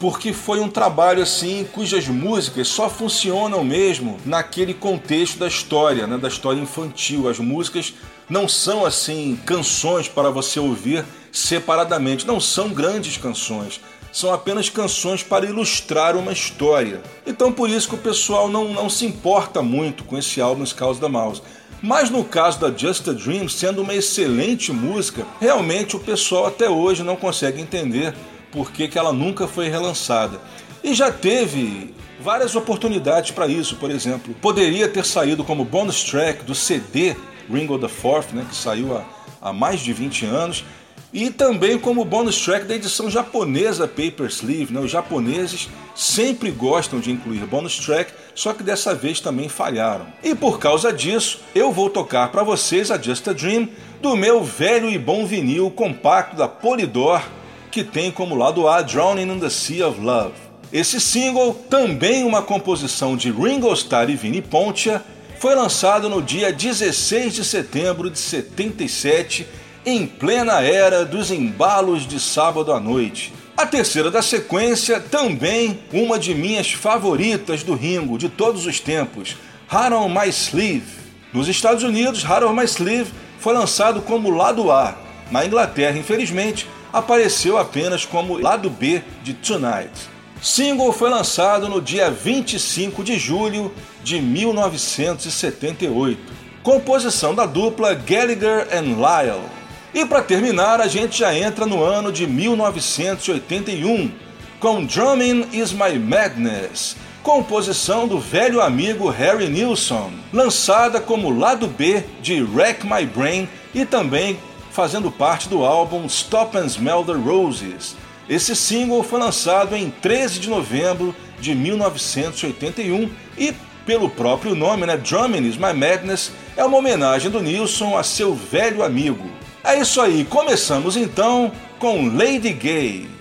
porque foi um trabalho assim cujas músicas só funcionam mesmo naquele contexto da história, né, da história infantil. As músicas não são assim canções para você ouvir separadamente, não são grandes canções são apenas canções para ilustrar uma história. Então por isso que o pessoal não, não se importa muito com esse álbum Skulls da Mouse. Mas no caso da Just a Dream, sendo uma excelente música, realmente o pessoal até hoje não consegue entender por que, que ela nunca foi relançada. e já teve várias oportunidades para isso, por exemplo. Poderia ter saído como bonus track do CD Ringo the Fourth, né, que saiu há, há mais de 20 anos, e também como bonus track da edição japonesa Paper Sleeve. Né? Os japoneses sempre gostam de incluir bonus track, só que dessa vez também falharam. E por causa disso, eu vou tocar para vocês a Just a Dream do meu velho e bom vinil compacto da Polydor, que tem como lado A Drowning in the Sea of Love. Esse single, também uma composição de Ringo Starr e Vini Pontia, foi lançado no dia 16 de setembro de 77 em plena era dos embalos de sábado à noite. A terceira da sequência, também uma de minhas favoritas do Ringo de todos os tempos, Hard on My Sleeve. Nos Estados Unidos, Hard on My Sleeve foi lançado como lado A. Na Inglaterra, infelizmente, apareceu apenas como lado B de Tonight. Single foi lançado no dia 25 de julho de 1978. Composição da dupla Gallagher and Lyle. E para terminar, a gente já entra no ano de 1981 com Drumming Is My Madness, composição do velho amigo Harry Nilsson, lançada como lado B de Wreck My Brain e também fazendo parte do álbum Stop and Smell the Roses. Esse single foi lançado em 13 de novembro de 1981 e, pelo próprio nome, né, Drumming Is My Madness, é uma homenagem do Nilsson a seu velho amigo. É isso aí, começamos então com Lady Gay.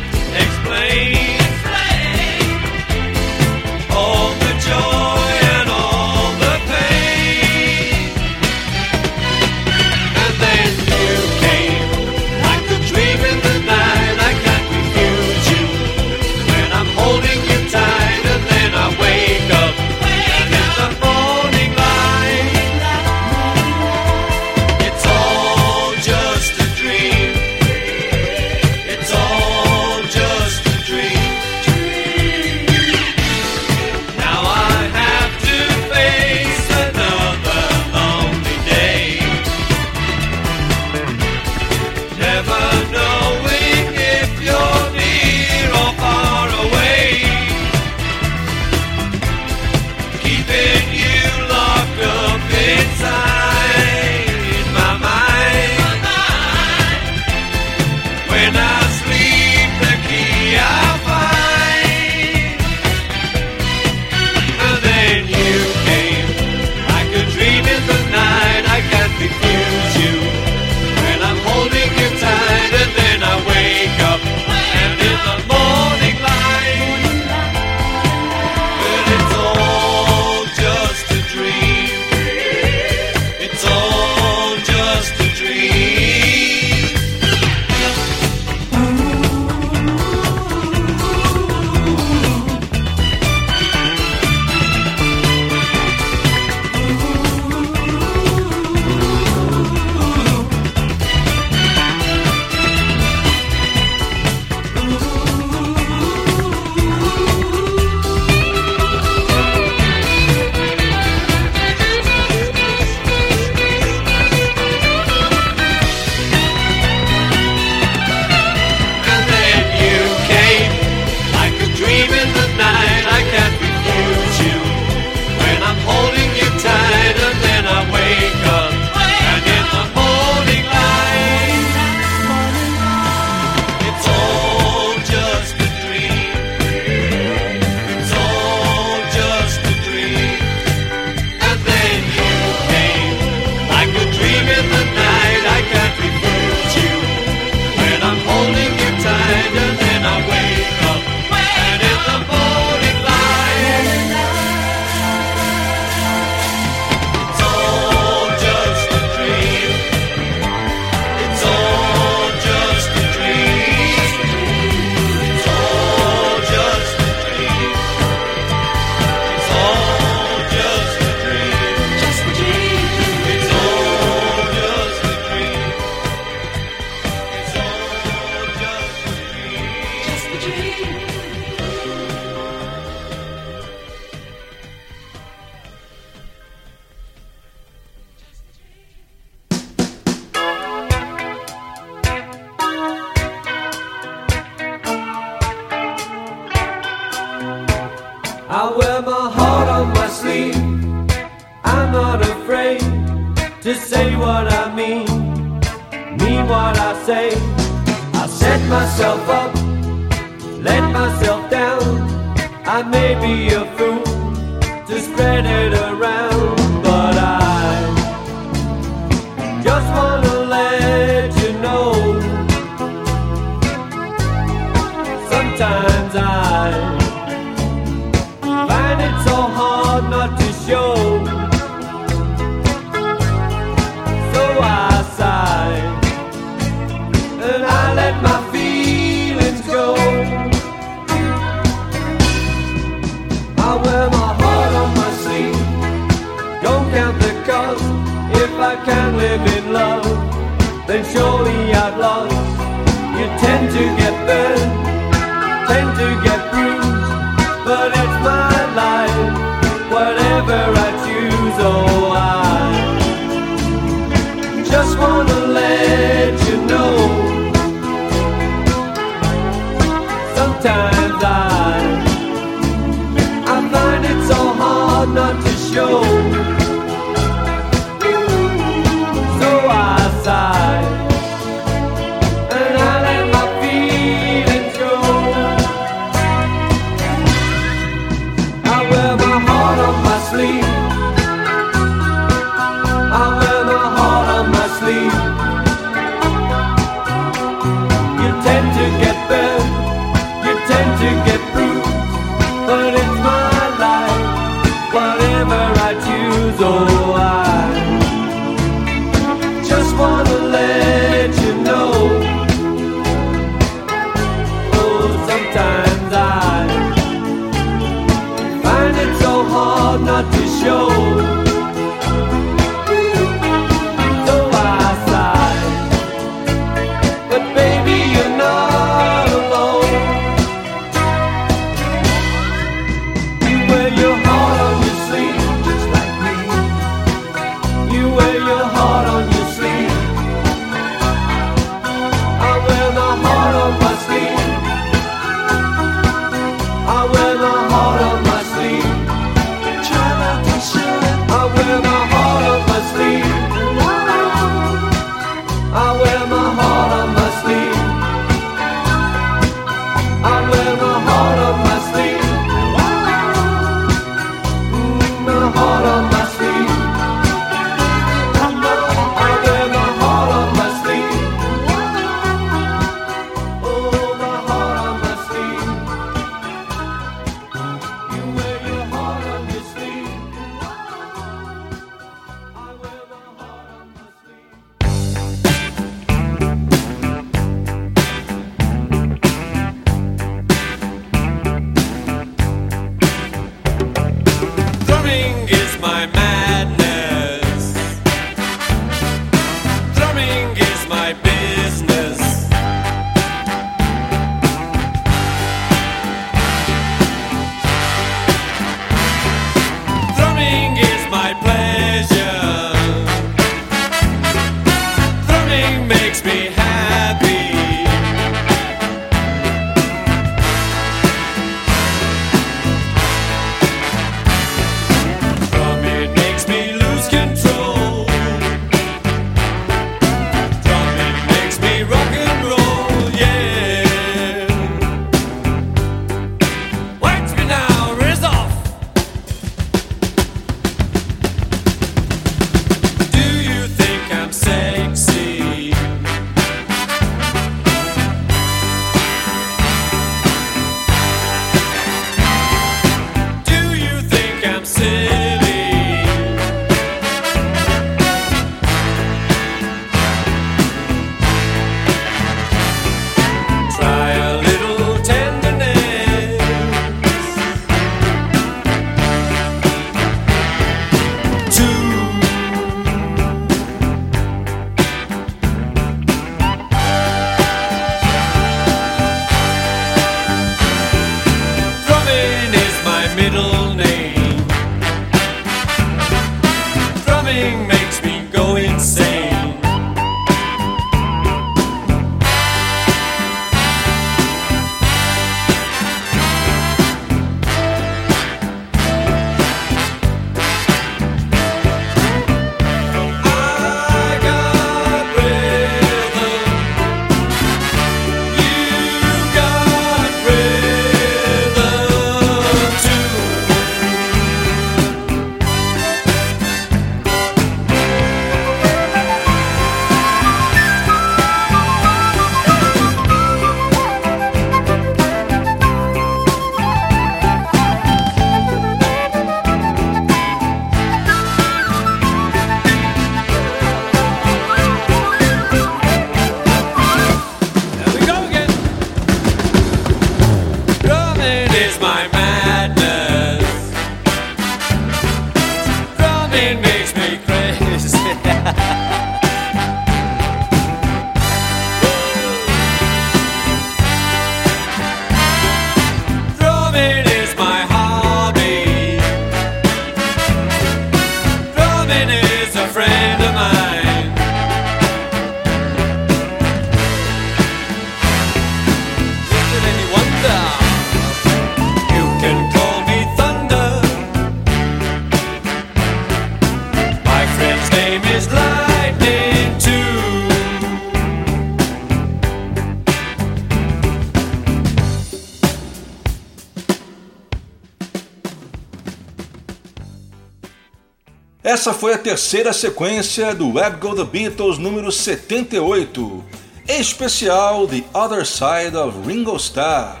Essa foi a terceira sequência do Web Go The Beatles número 78, especial The Other Side of Ringo Starr.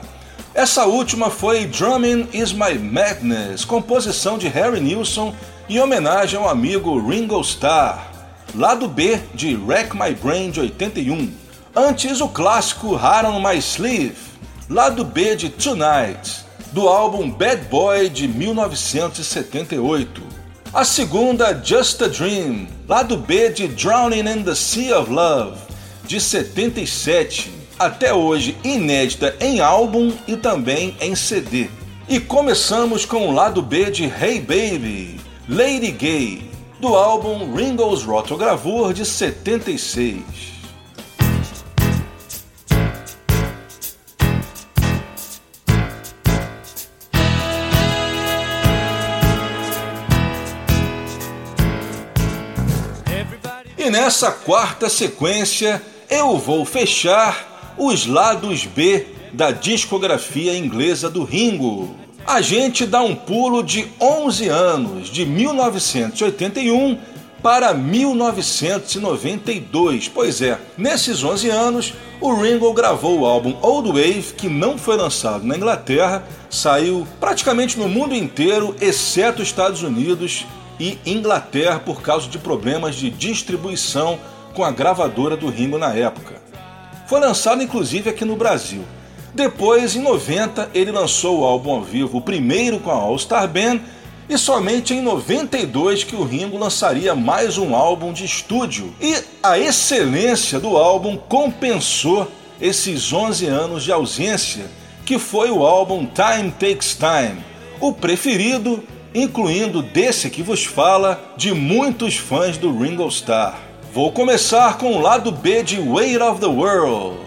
Essa última foi Drumming Is My Madness, composição de Harry Nilsson em homenagem ao amigo Ringo Starr. Lado B de Wreck My Brain de 81. Antes o clássico Heart on My Sleeve. Lado B de Tonight, do álbum Bad Boy de 1978. A segunda Just a Dream, lado B de Drowning in the Sea of Love, de 77. Até hoje inédita em álbum e também em CD. E começamos com o lado B de Hey Baby, Lady Gay, do álbum Ringo's Rotogravure de 76. Nessa quarta sequência eu vou fechar os lados B da discografia inglesa do Ringo a gente dá um pulo de 11 anos, de 1981 para 1992. Pois é, nesses 11 anos, o Ringo gravou o álbum Old Wave, que não foi lançado na Inglaterra, saiu praticamente no mundo inteiro, exceto Estados Unidos e Inglaterra, por causa de problemas de distribuição com a gravadora do Ringo na época. Foi lançado inclusive aqui no Brasil. Depois, em 90, ele lançou o álbum ao vivo, o primeiro com a All Star Band, e somente em 92 que o Ringo lançaria mais um álbum de estúdio. E a excelência do álbum compensou esses 11 anos de ausência, que foi o álbum Time Takes Time, o preferido, incluindo desse que vos fala, de muitos fãs do Ringo Starr. Vou começar com o lado B de Weight of the World.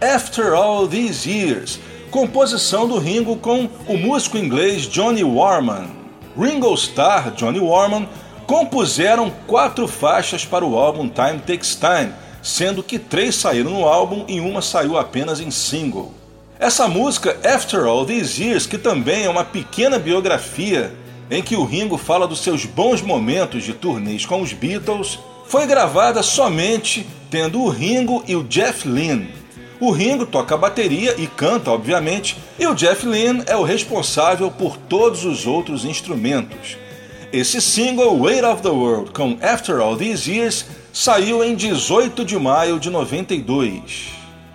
After All These Years, composição do Ringo com o músico inglês Johnny Warman. Ringo Starr, Johnny Warman compuseram quatro faixas para o álbum Time Takes Time, sendo que três saíram no álbum e uma saiu apenas em single. Essa música, After All These Years, que também é uma pequena biografia em que o Ringo fala dos seus bons momentos de turnês com os Beatles, foi gravada somente tendo o Ringo e o Jeff Lynne. O Ringo toca a bateria e canta, obviamente, e o Jeff Lynne é o responsável por todos os outros instrumentos. Esse single, Weight of the World, com After All These Years, saiu em 18 de maio de 92.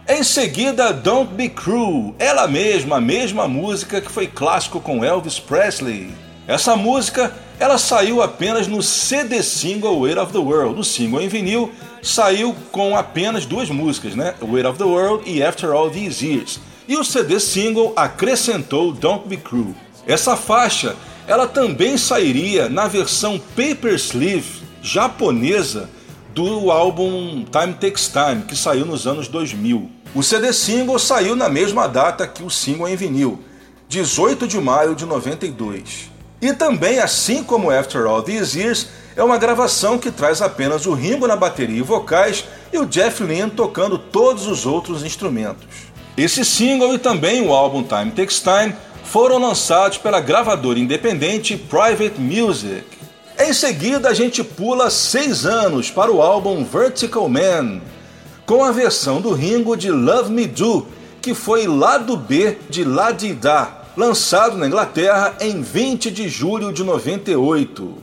Em seguida, Don't Be Cruel, ela mesma, a mesma música que foi clássico com Elvis Presley. Essa música ela saiu apenas no CD single Weight of the World. O single em vinil saiu com apenas duas músicas, né? Weight of the World e After All These Years. E o CD single acrescentou Don't Be Cruel. Essa faixa ela também sairia na versão Paper Sleeve japonesa do álbum Time Takes Time, que saiu nos anos 2000. O CD single saiu na mesma data que o single em vinil, 18 de maio de 92. E também, assim como After All These Years, é uma gravação que traz apenas o Ringo na bateria e vocais e o Jeff Lynne tocando todos os outros instrumentos. Esse single e também o álbum Time Takes Time foram lançados pela gravadora independente Private Music. Em seguida, a gente pula seis anos para o álbum Vertical Man, com a versão do Ringo de Love Me Do, que foi lado B de La Di Da, lançado na Inglaterra em 20 de julho de 98.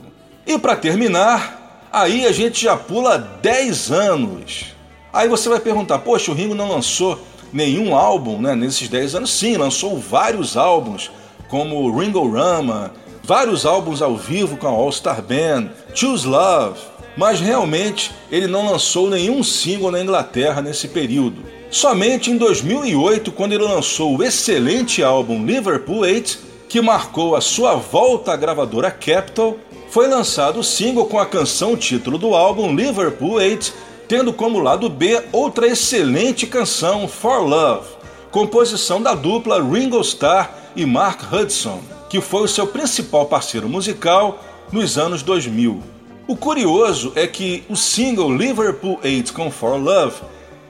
E para terminar, aí a gente já pula 10 anos. Aí você vai perguntar, poxa, o Ringo não lançou nenhum álbum né, nesses 10 anos? Sim, lançou vários álbuns, como Ringo Rama, vários álbuns ao vivo com a All Star Band, Choose Love, mas realmente ele não lançou nenhum single na Inglaterra nesse período. Somente em 2008, quando ele lançou o excelente álbum Liverpool 8, que marcou a sua volta à gravadora Capitol, foi lançado o single com a canção título do álbum Liverpool 8, tendo como lado B outra excelente canção For Love, composição da dupla Ringo Starr e Mark Hudson, que foi o seu principal parceiro musical nos anos 2000. O curioso é que o single Liverpool 8 com For Love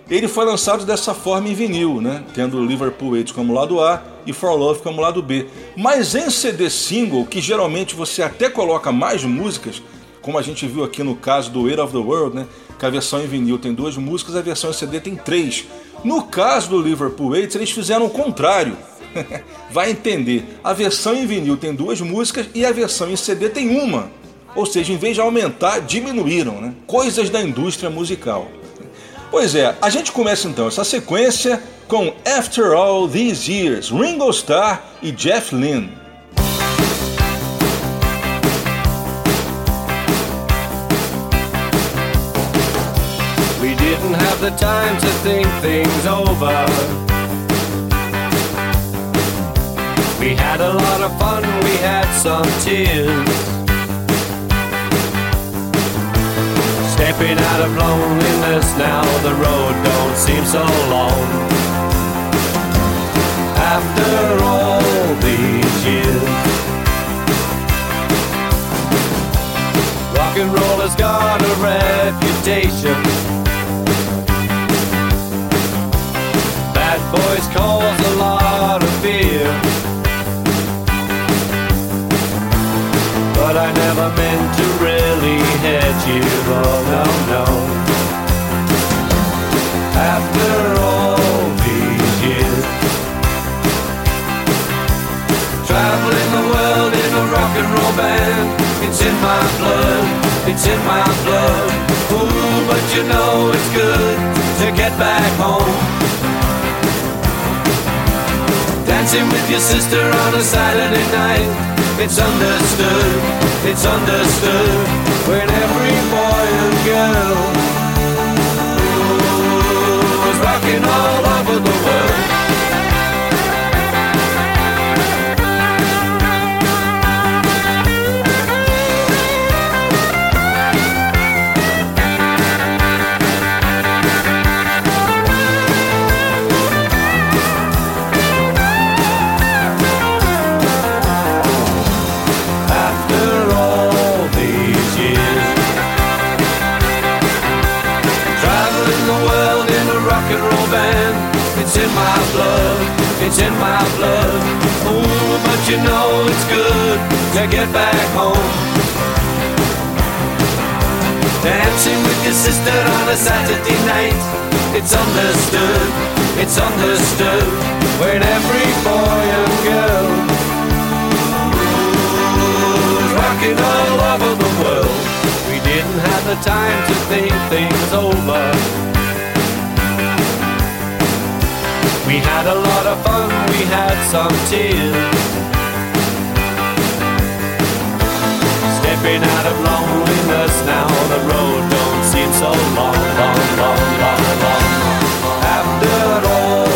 ele foi lançado dessa forma em vinil, né? tendo Liverpool 8 como lado A e For Love como lado B. Mas em CD single, que geralmente você até coloca mais músicas, como a gente viu aqui no caso do Weight of the World, né? Que a versão em vinil tem duas músicas, a versão em CD tem três. No caso do Liverpool Weights, eles fizeram o contrário. Vai entender, a versão em vinil tem duas músicas e a versão em CD tem uma. Ou seja, em vez de aumentar, diminuíram, né? Coisas da indústria musical. Pois é, a gente começa então essa sequência com After All These Years, Ringo Starr e Jeff Lynne. We didn't have the time to think things over. We had a lot of fun, we had some tears. Stepping out of loneliness now, the road don't seem so long. After all these years, rock and roll has got a reputation. Bad boys cause a lot of fear. But I never meant to really hit you, oh no, no. After all these years, traveling the world in a rock and roll band, it's in my blood, it's in my blood. Ooh, but you know it's good to get back home. Dancing with your sister on a Saturday night. It's understood, it's understood. When every boy and girl is rocking all over the world. You know it's good to get back home. Dancing with your sister on a Saturday night. It's understood, it's understood. When every boy and girl was rocking all over the world. We didn't have the time to think things over. We had a lot of fun, we had some tears. Stepping out of loneliness now, the road don't seem so long, long, long, long, long. After all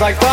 like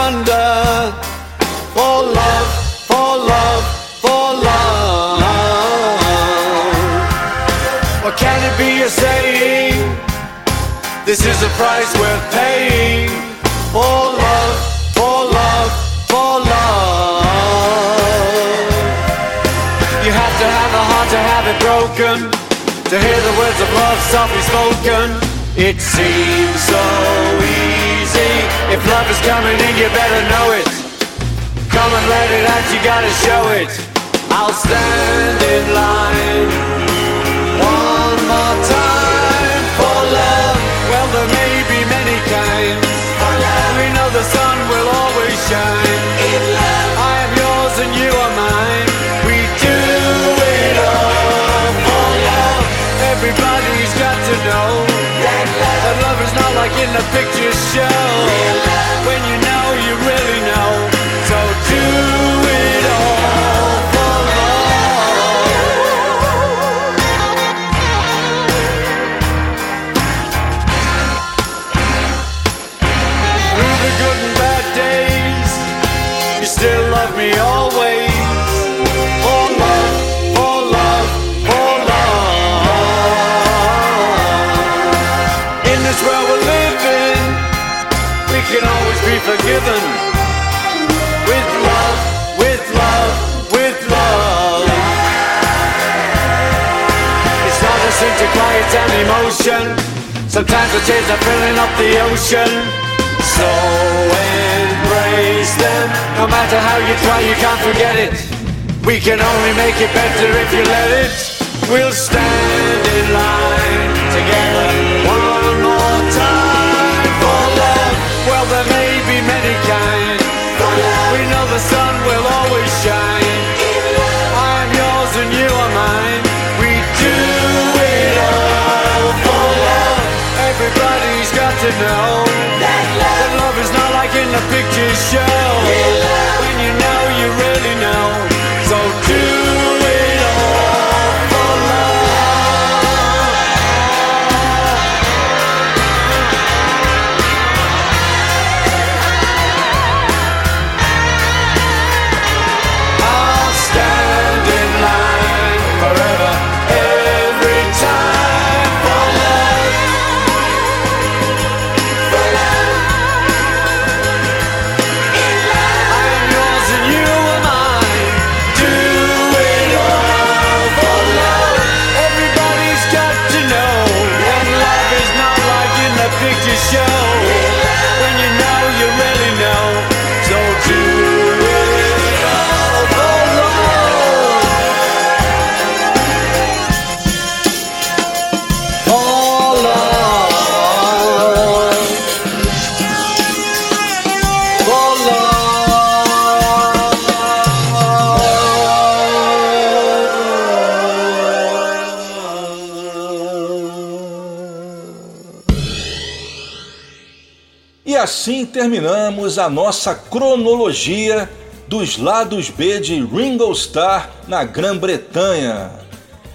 assim terminamos a nossa cronologia dos lados B de Ringo Starr na Grã-Bretanha.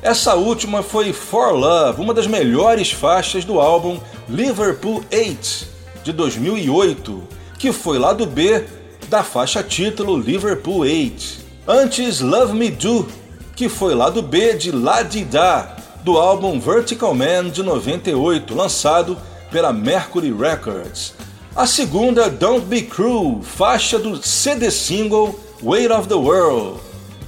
Essa última foi For Love, uma das melhores faixas do álbum Liverpool 8 de 2008, que foi lado B da faixa título Liverpool 8. Antes Love Me Do, que foi lado B de La Di Da, do álbum Vertical Man de 98, lançado pela Mercury Records. A segunda, Don't Be Cruel, faixa do CD single Weight of the World,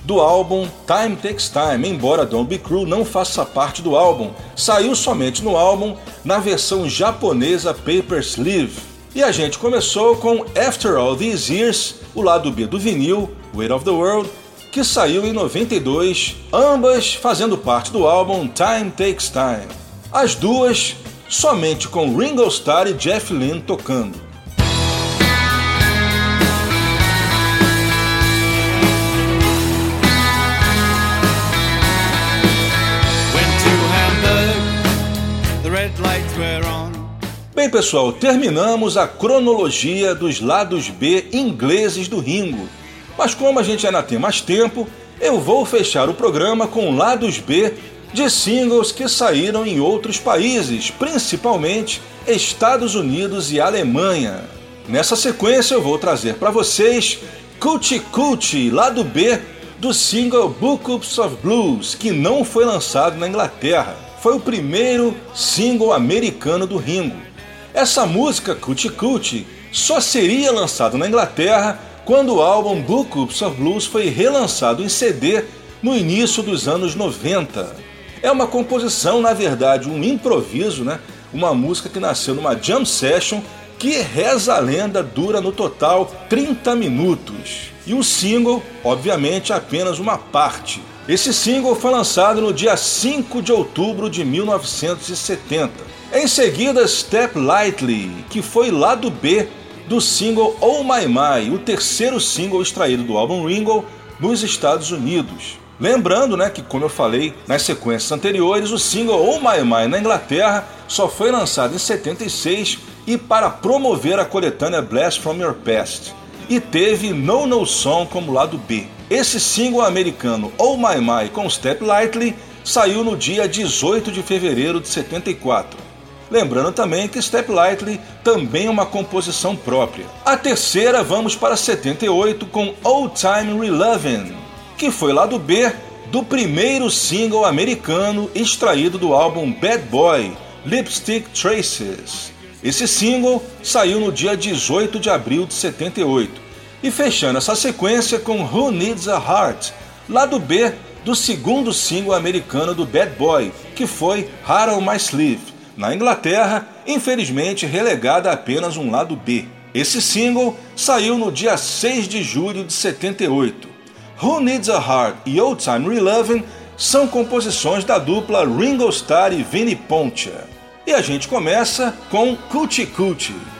do álbum Time Takes Time, embora Don't Be Cruel não faça parte do álbum, saiu somente no álbum na versão japonesa Paper Sleeve. E a gente começou com After All These Years, o lado B do vinil, Weight of the World, que saiu em 92, ambas fazendo parte do álbum Time Takes Time. As duas somente com Ringo Starr e Jeff Lynne tocando. Bem, pessoal, terminamos a cronologia dos lados B ingleses do Ringo. Mas como a gente ainda tem mais tempo, eu vou fechar o programa com lados B de singles que saíram em outros países, principalmente Estados Unidos e Alemanha. Nessa sequência eu vou trazer para vocês Coochie Coochie, lado B do single Bookups of Blues, que não foi lançado na Inglaterra. Foi o primeiro single americano do Ringo. Essa música, Coochie Coochie, só seria lançado na Inglaterra quando o álbum Bookups of Blues foi relançado em CD no início dos anos 90. É uma composição, na verdade, um improviso, né? Uma música que nasceu numa jam session que reza a lenda dura no total 30 minutos. E o single, obviamente, apenas uma parte. Esse single foi lançado no dia 5 de outubro de 1970. Em seguida, Step Lightly, que foi lado B do single Oh My My, o terceiro single extraído do álbum Ringo nos Estados Unidos. Lembrando, né, que como eu falei nas sequências anteriores, o single Oh My My na Inglaterra só foi lançado em 76 e para promover a coletânea Blast From Your Past, e teve No No Song como lado B. Esse single americano Oh My My com Step Lightly saiu no dia 18 de fevereiro de 74. Lembrando também que Step Lightly também é uma composição própria. A terceira vamos para 78 com Old Time Relovin', que foi lado B do primeiro single americano extraído do álbum Bad Boy, Lipstick Traces. Esse single saiu no dia 18 de abril de 78. E fechando essa sequência com Who Needs a Heart, lado B do segundo single americano do Bad Boy, que foi on My Sleeve. Na Inglaterra, infelizmente relegada a apenas um lado B. Esse single saiu no dia 6 de julho de 78. Who Needs a Heart e Old Time Relovin' são composições da dupla Ringo Starr e Vinnie Poncia. E a gente começa com Coochie Coochie.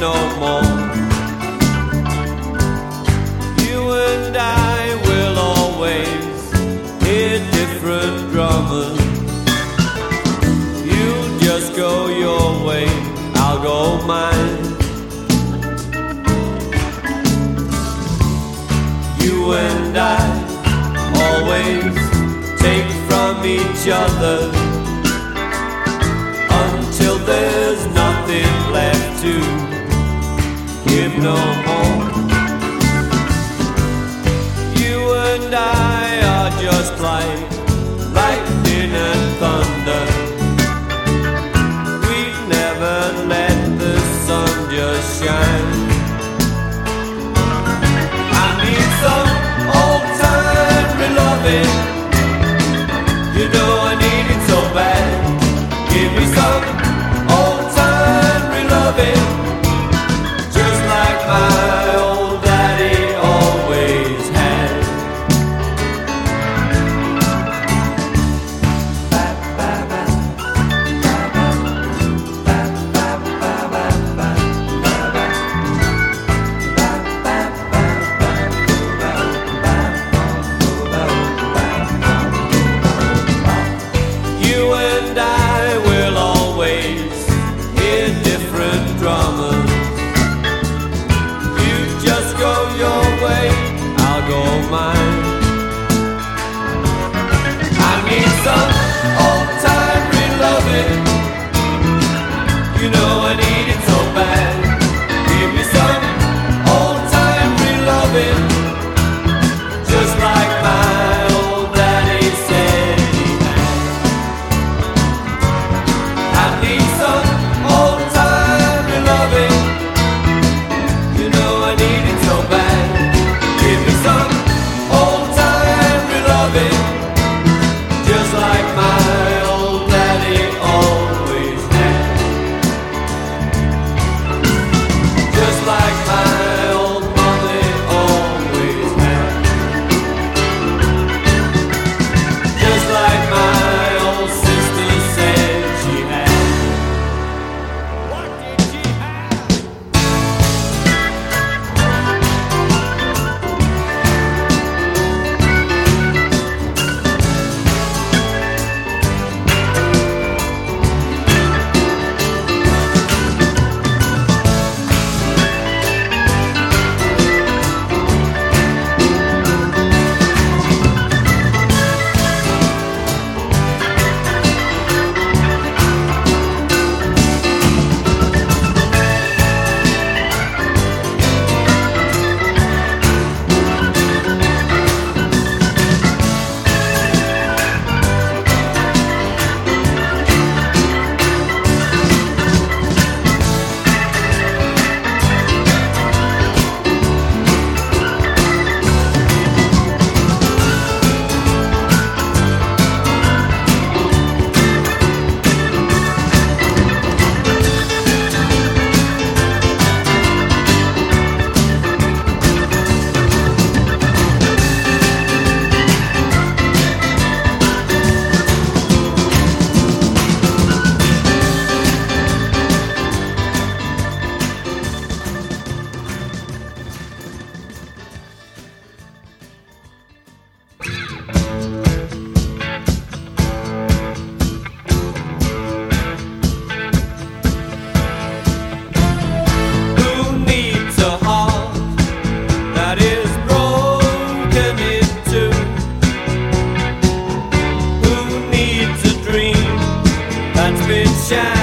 no more. You and I will always hear different drummers. You just go your way, I'll go mine. You and I always take from each other until there's nothing left to no more.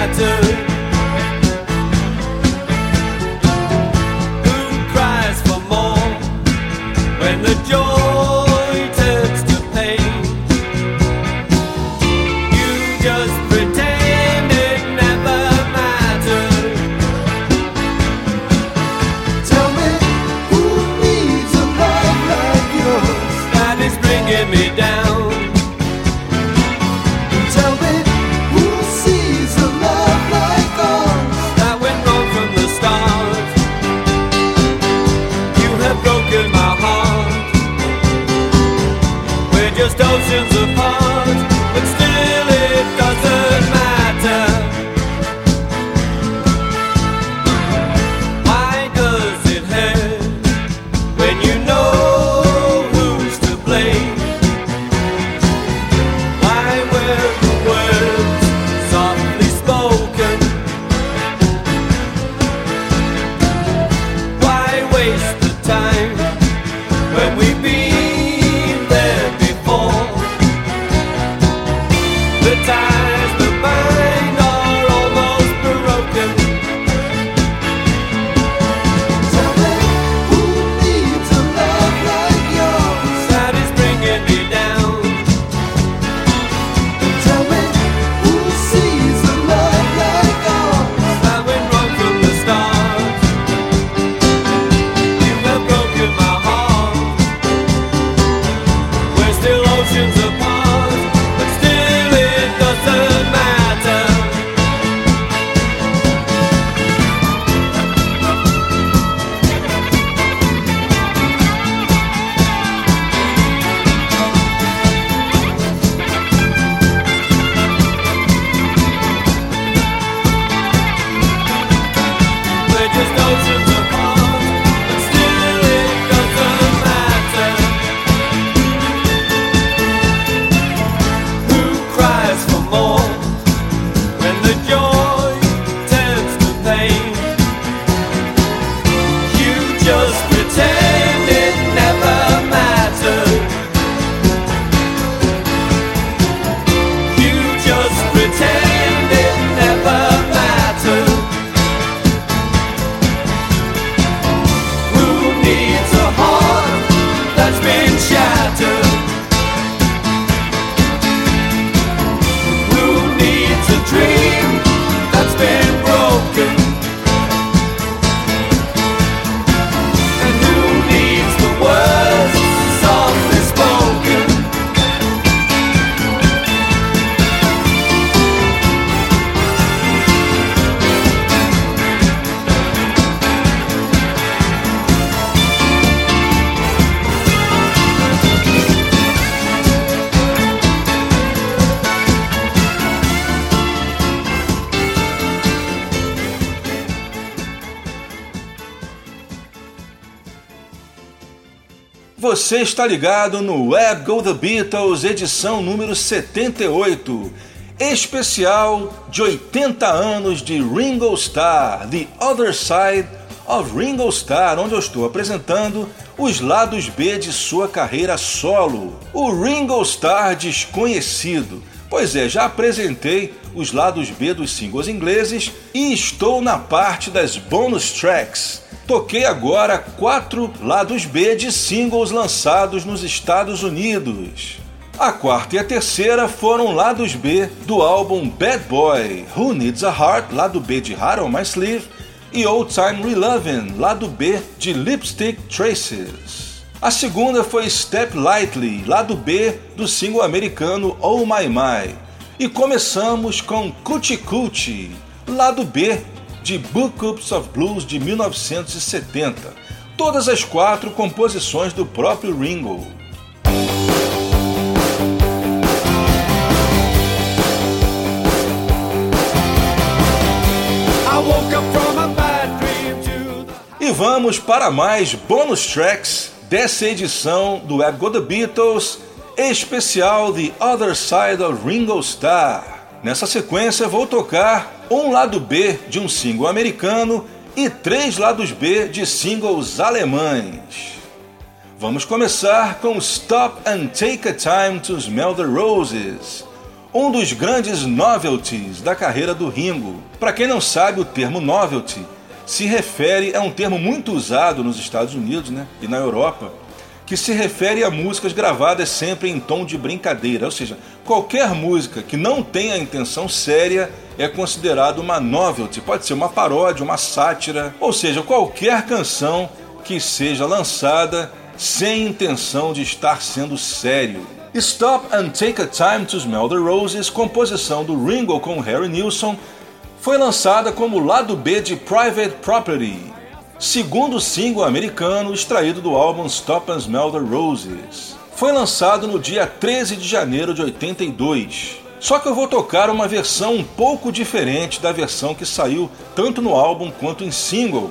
matter Você está ligado no Web Go The Beatles, edição número 78, especial de 80 anos de Ringo Starr, The Other Side of Ringo Starr, onde eu estou apresentando os lados B de sua carreira solo. O Ringo Starr desconhecido. Pois é, já apresentei os lados B dos singles ingleses e estou na parte das bonus tracks. Toquei agora quatro lados B de singles lançados nos Estados Unidos. A quarta e a terceira foram lados B do álbum Bad Boy, Who Needs a Heart, lado B de Heart on My Sleeve, e Old Time Relovin', lado B de Lipstick Traces. A segunda foi Step Lightly, lado B do single americano Oh My My. E começamos com Coochie Coochie, lado B de Book Ups of Blues de 1970. Todas as quatro composições do próprio Ringo. E vamos para mais bônus tracks dessa edição do Web Go The Beatles, especial The Other Side of Ringo Starr. Nessa sequência vou tocar um lado B de um single americano e três lados B de singles alemães. Vamos começar com Stop and Take a Time to Smell the Roses, um dos grandes novelties da carreira do Ringo. Para quem não sabe, o termo novelty se refere a um termo muito usado nos Estados Unidos né, e na Europa, que se refere a músicas gravadas sempre em tom de brincadeira, ou seja, qualquer música que não tenha intenção séria é considerado uma novelty, pode ser uma paródia, uma sátira, ou seja, qualquer canção que seja lançada sem intenção de estar sendo sério. Stop and Take a Time to Smell the Roses, composição do Ringo com Harry Nilsson, foi lançada como lado B de Private Property, segundo single americano extraído do álbum Stop and Smell the Roses. Foi lançado no dia 13 de janeiro de 82. Só que eu vou tocar uma versão um pouco diferente da versão que saiu tanto no álbum quanto em single.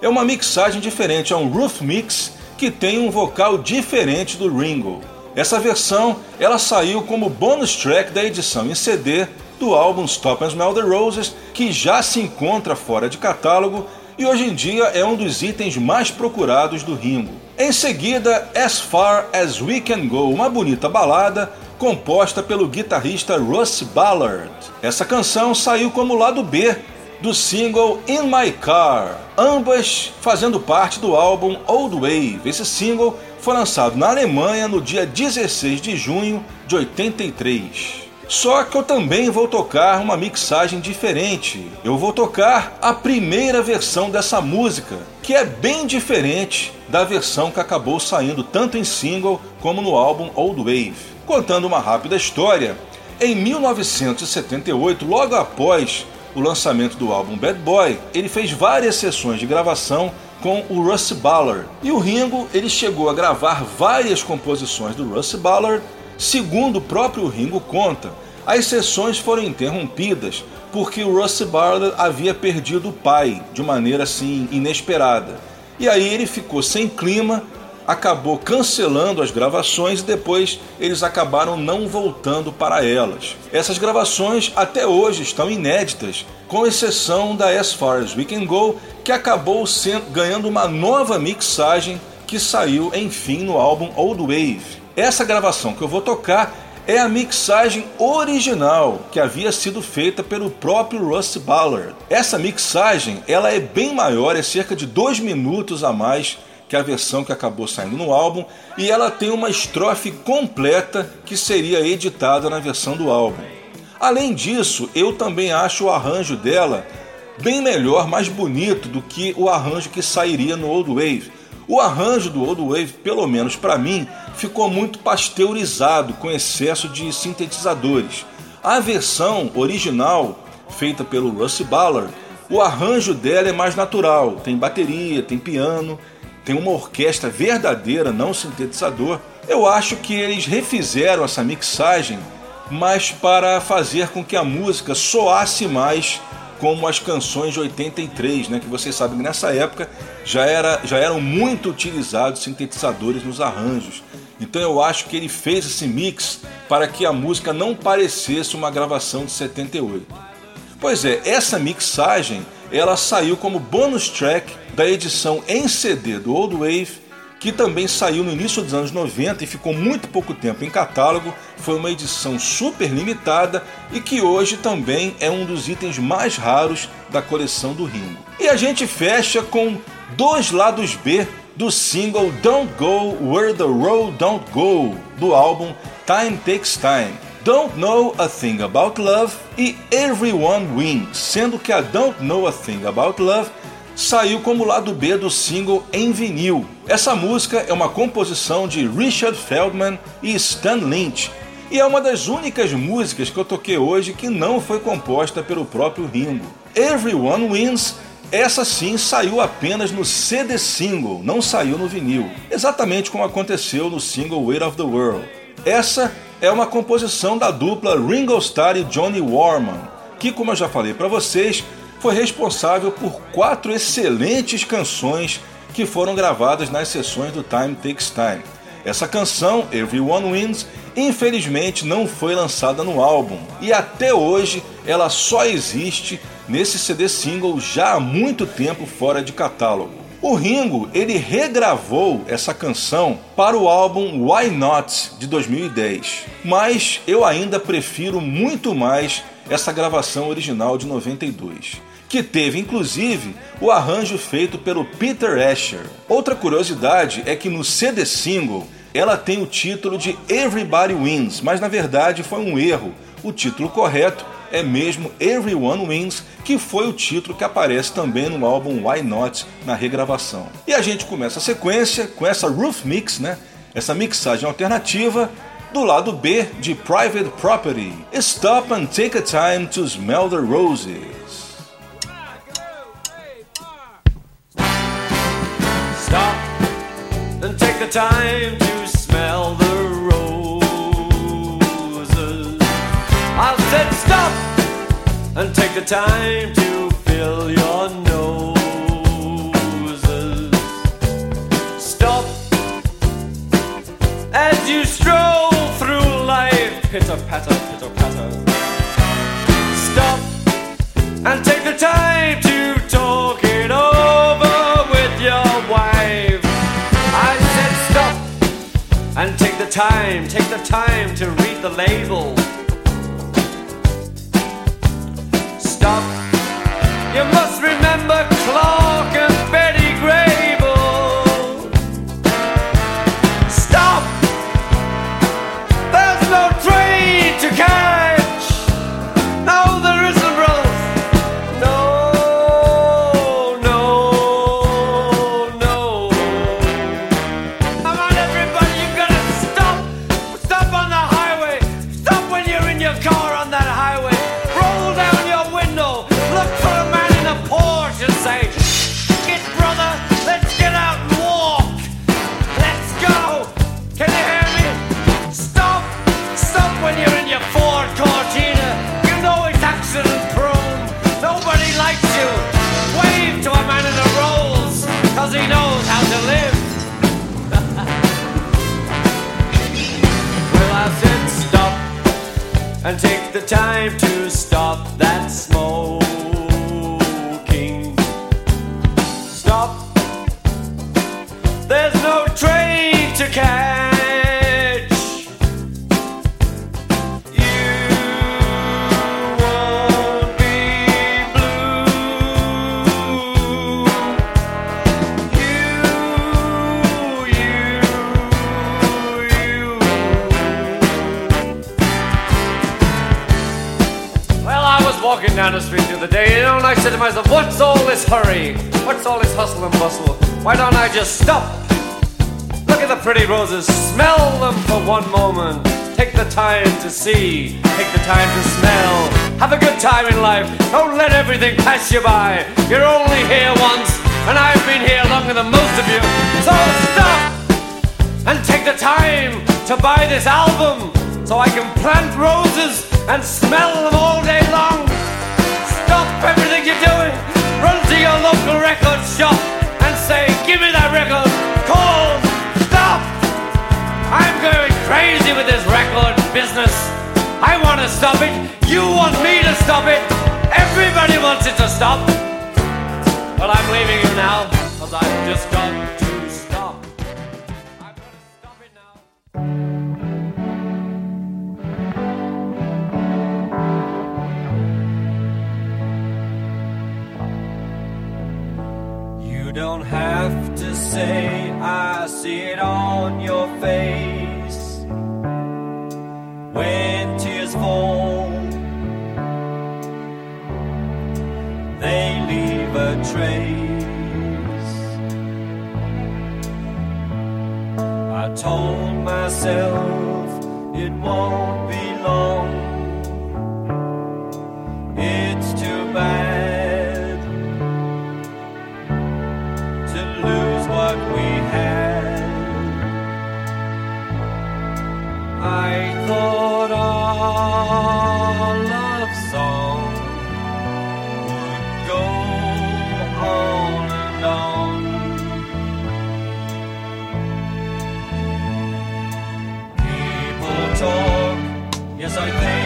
É uma mixagem diferente, é um roof mix que tem um vocal diferente do Ringo. Essa versão ela saiu como bonus track da edição em CD do álbum Stop and Smell the Roses, que já se encontra fora de catálogo e hoje em dia é um dos itens mais procurados do Ringo. Em seguida, As Far As We Can Go, uma bonita balada composta pelo guitarrista Russ Ballard. Essa canção saiu como lado B do single In My Car, ambas fazendo parte do álbum Old Wave. Esse single foi lançado na Alemanha no dia 16 de junho de 83. Só que eu também vou tocar uma mixagem diferente. Eu vou tocar a primeira versão dessa música, que é bem diferente da versão que acabou saindo tanto em single como no álbum Old Wave. Contando uma rápida história, em 1978, logo após o lançamento do álbum Bad Boy, ele fez várias sessões de gravação com o Russ Ballard. E o Ringo, ele chegou a gravar várias composições do Russ Ballard Segundo o próprio Ringo conta, as sessões foram interrompidas porque o Russ Ballard havia perdido o pai de maneira assim inesperada. E aí ele ficou sem clima, acabou cancelando as gravações e depois eles acabaram não voltando para elas. Essas gravações até hoje estão inéditas, com exceção da As Far As We Can Go, que acabou sendo, ganhando uma nova mixagem que saiu enfim no álbum Old Wave. Essa gravação que eu vou tocar é a mixagem original que havia sido feita pelo próprio Russ Ballard. Essa mixagem ela é bem maior, é cerca de dois minutos a mais que a versão que acabou saindo no álbum, e ela tem uma estrofe completa que seria editada na versão do álbum. Além disso, eu também acho o arranjo dela bem melhor, mais bonito do que o arranjo que sairia no Old Wave. O arranjo do Old Wave, pelo menos para mim, ficou muito pasteurizado com excesso de sintetizadores. A versão original, feita pelo Russ Ballard, o arranjo dela é mais natural, tem bateria, tem piano, tem uma orquestra verdadeira, não sintetizador. Eu acho que eles refizeram essa mixagem, mas para fazer com que a música soasse mais como as canções de 83, né, que vocês sabem que nessa época já, era, já eram muito utilizados sintetizadores nos arranjos. Então eu acho que ele fez esse mix para que a música não parecesse uma gravação de 78. Pois é, essa mixagem ela saiu como bonus track da edição em CD do Old Wave que também saiu no início dos anos 90 e ficou muito pouco tempo em catálogo, foi uma edição super limitada e que hoje também é um dos itens mais raros da coleção do Ringo. E a gente fecha com dois lados B do single Don't Go Where the Road Don't Go do álbum Time Takes Time. Don't Know a Thing About Love e Everyone Wins, sendo que a Don't Know a Thing About Love saiu como lado B do single em vinil. Essa música é uma composição de Richard Feldman e Stan Lynch e é uma das únicas músicas que eu toquei hoje que não foi composta pelo próprio Ringo. Everyone Wins, essa sim saiu apenas no CD single, não saiu no vinil, exatamente como aconteceu no single Weight of the World. Essa é uma composição da dupla Ringo Starr e Johnny Warman, que, como eu já falei para vocês, foi responsável por quatro excelentes canções que foram gravadas nas sessões do Time Takes Time. Essa canção, Everyone Wins, infelizmente não foi lançada no álbum e até hoje ela só existe nesse CD single já há muito tempo fora de catálogo. O Ringo, ele regravou essa canção para o álbum Why Not de 2010, mas eu ainda prefiro muito mais essa gravação original de 92, que teve inclusive o arranjo feito pelo Peter Asher. Outra curiosidade é que no CD single ela tem o título de Everybody Wins, mas na verdade foi um erro. O título correto é mesmo Everyone Wins, que foi o título que aparece também no álbum Why Not na regravação. E a gente começa a sequência com essa Roof Mix, né? Essa mixagem alternativa do lado B de Private Property. Stop and take a time to smell the roses. Take the time to smell the roses. I said stop and take the time to fill your noses. Stop as you stroll through life. Pitter patter, pitter patter. Stop and take the time time, take the time to read the label. Stop. The time to stop that smoking. Stop. There's no train to catch. Walking down the street the other day, you know, and I said to myself, what's all this hurry? What's all this hustle and bustle? Why don't I just stop? Look at the pretty roses, smell them for one moment. Take the time to see, take the time to smell. Have a good time in life. Don't let everything pass you by. You're only here once, and I've been here longer than most of you. So stop! and take the time to buy this album so I can plant roses and smell them all day long. Stop everything you're doing, run to your local record shop and say, Give me that record. Call, stop. I'm going crazy with this record business. I want to stop it. You want me to stop it. Everybody wants it to stop. But I'm leaving you now because I've just got don't have to say, I see it on your face. When tears fall, they leave a trace. I told myself it won't be long. It's too bad thought our love song would go on and on. People talk, yes, I think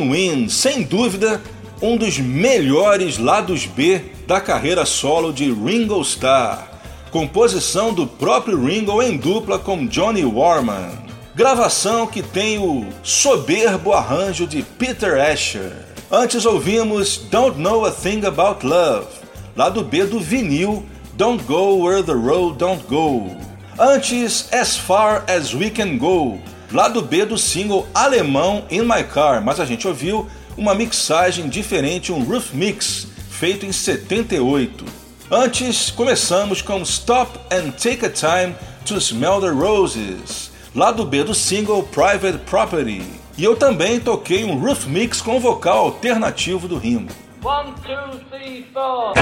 Wins, sem dúvida, um dos melhores lados B da carreira solo de Ringo Starr, composição do próprio Ringo em dupla com Johnny Warman. Gravação que tem o soberbo arranjo de Peter Asher. Antes ouvimos Don't Know a Thing About Love, lado B do vinil Don't Go Where the Road Don't Go. Antes As Far As We Can Go, lado B do single alemão In My Car, mas a gente ouviu uma mixagem diferente, um roof mix, feito em 78. Antes, começamos com Stop and Take a Time to Smell the Roses, lado B do single Private Property. E eu também toquei um roof mix com vocal alternativo do Ringo. One, two, three, four.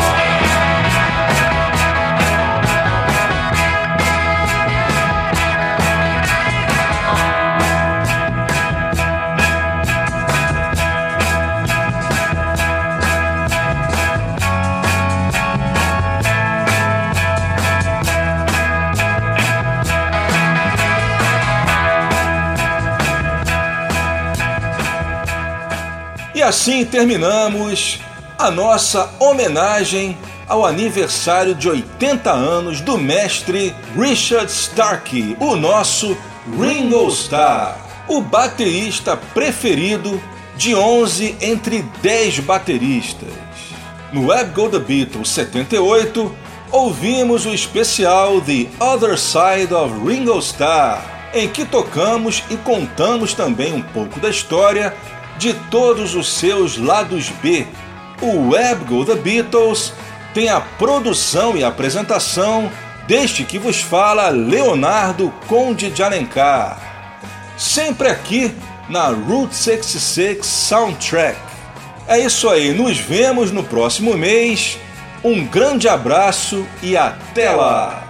Assim terminamos a nossa homenagem ao aniversário de 80 anos do mestre Richard Starkey, o nosso Ringo Starr, o baterista preferido de 11 entre 10 bateristas. No Web Go The Beatles 78, ouvimos o especial The Other Side of Ringo Starr, em que tocamos e contamos também um pouco da história de todos os seus lados B. O Web Go The Beatles tem a produção e apresentação deste que vos fala Leonardo Conde de Alencar. Sempre aqui na Route 66 Soundtrack. É isso aí, nos vemos no próximo mês. Um grande abraço e até lá!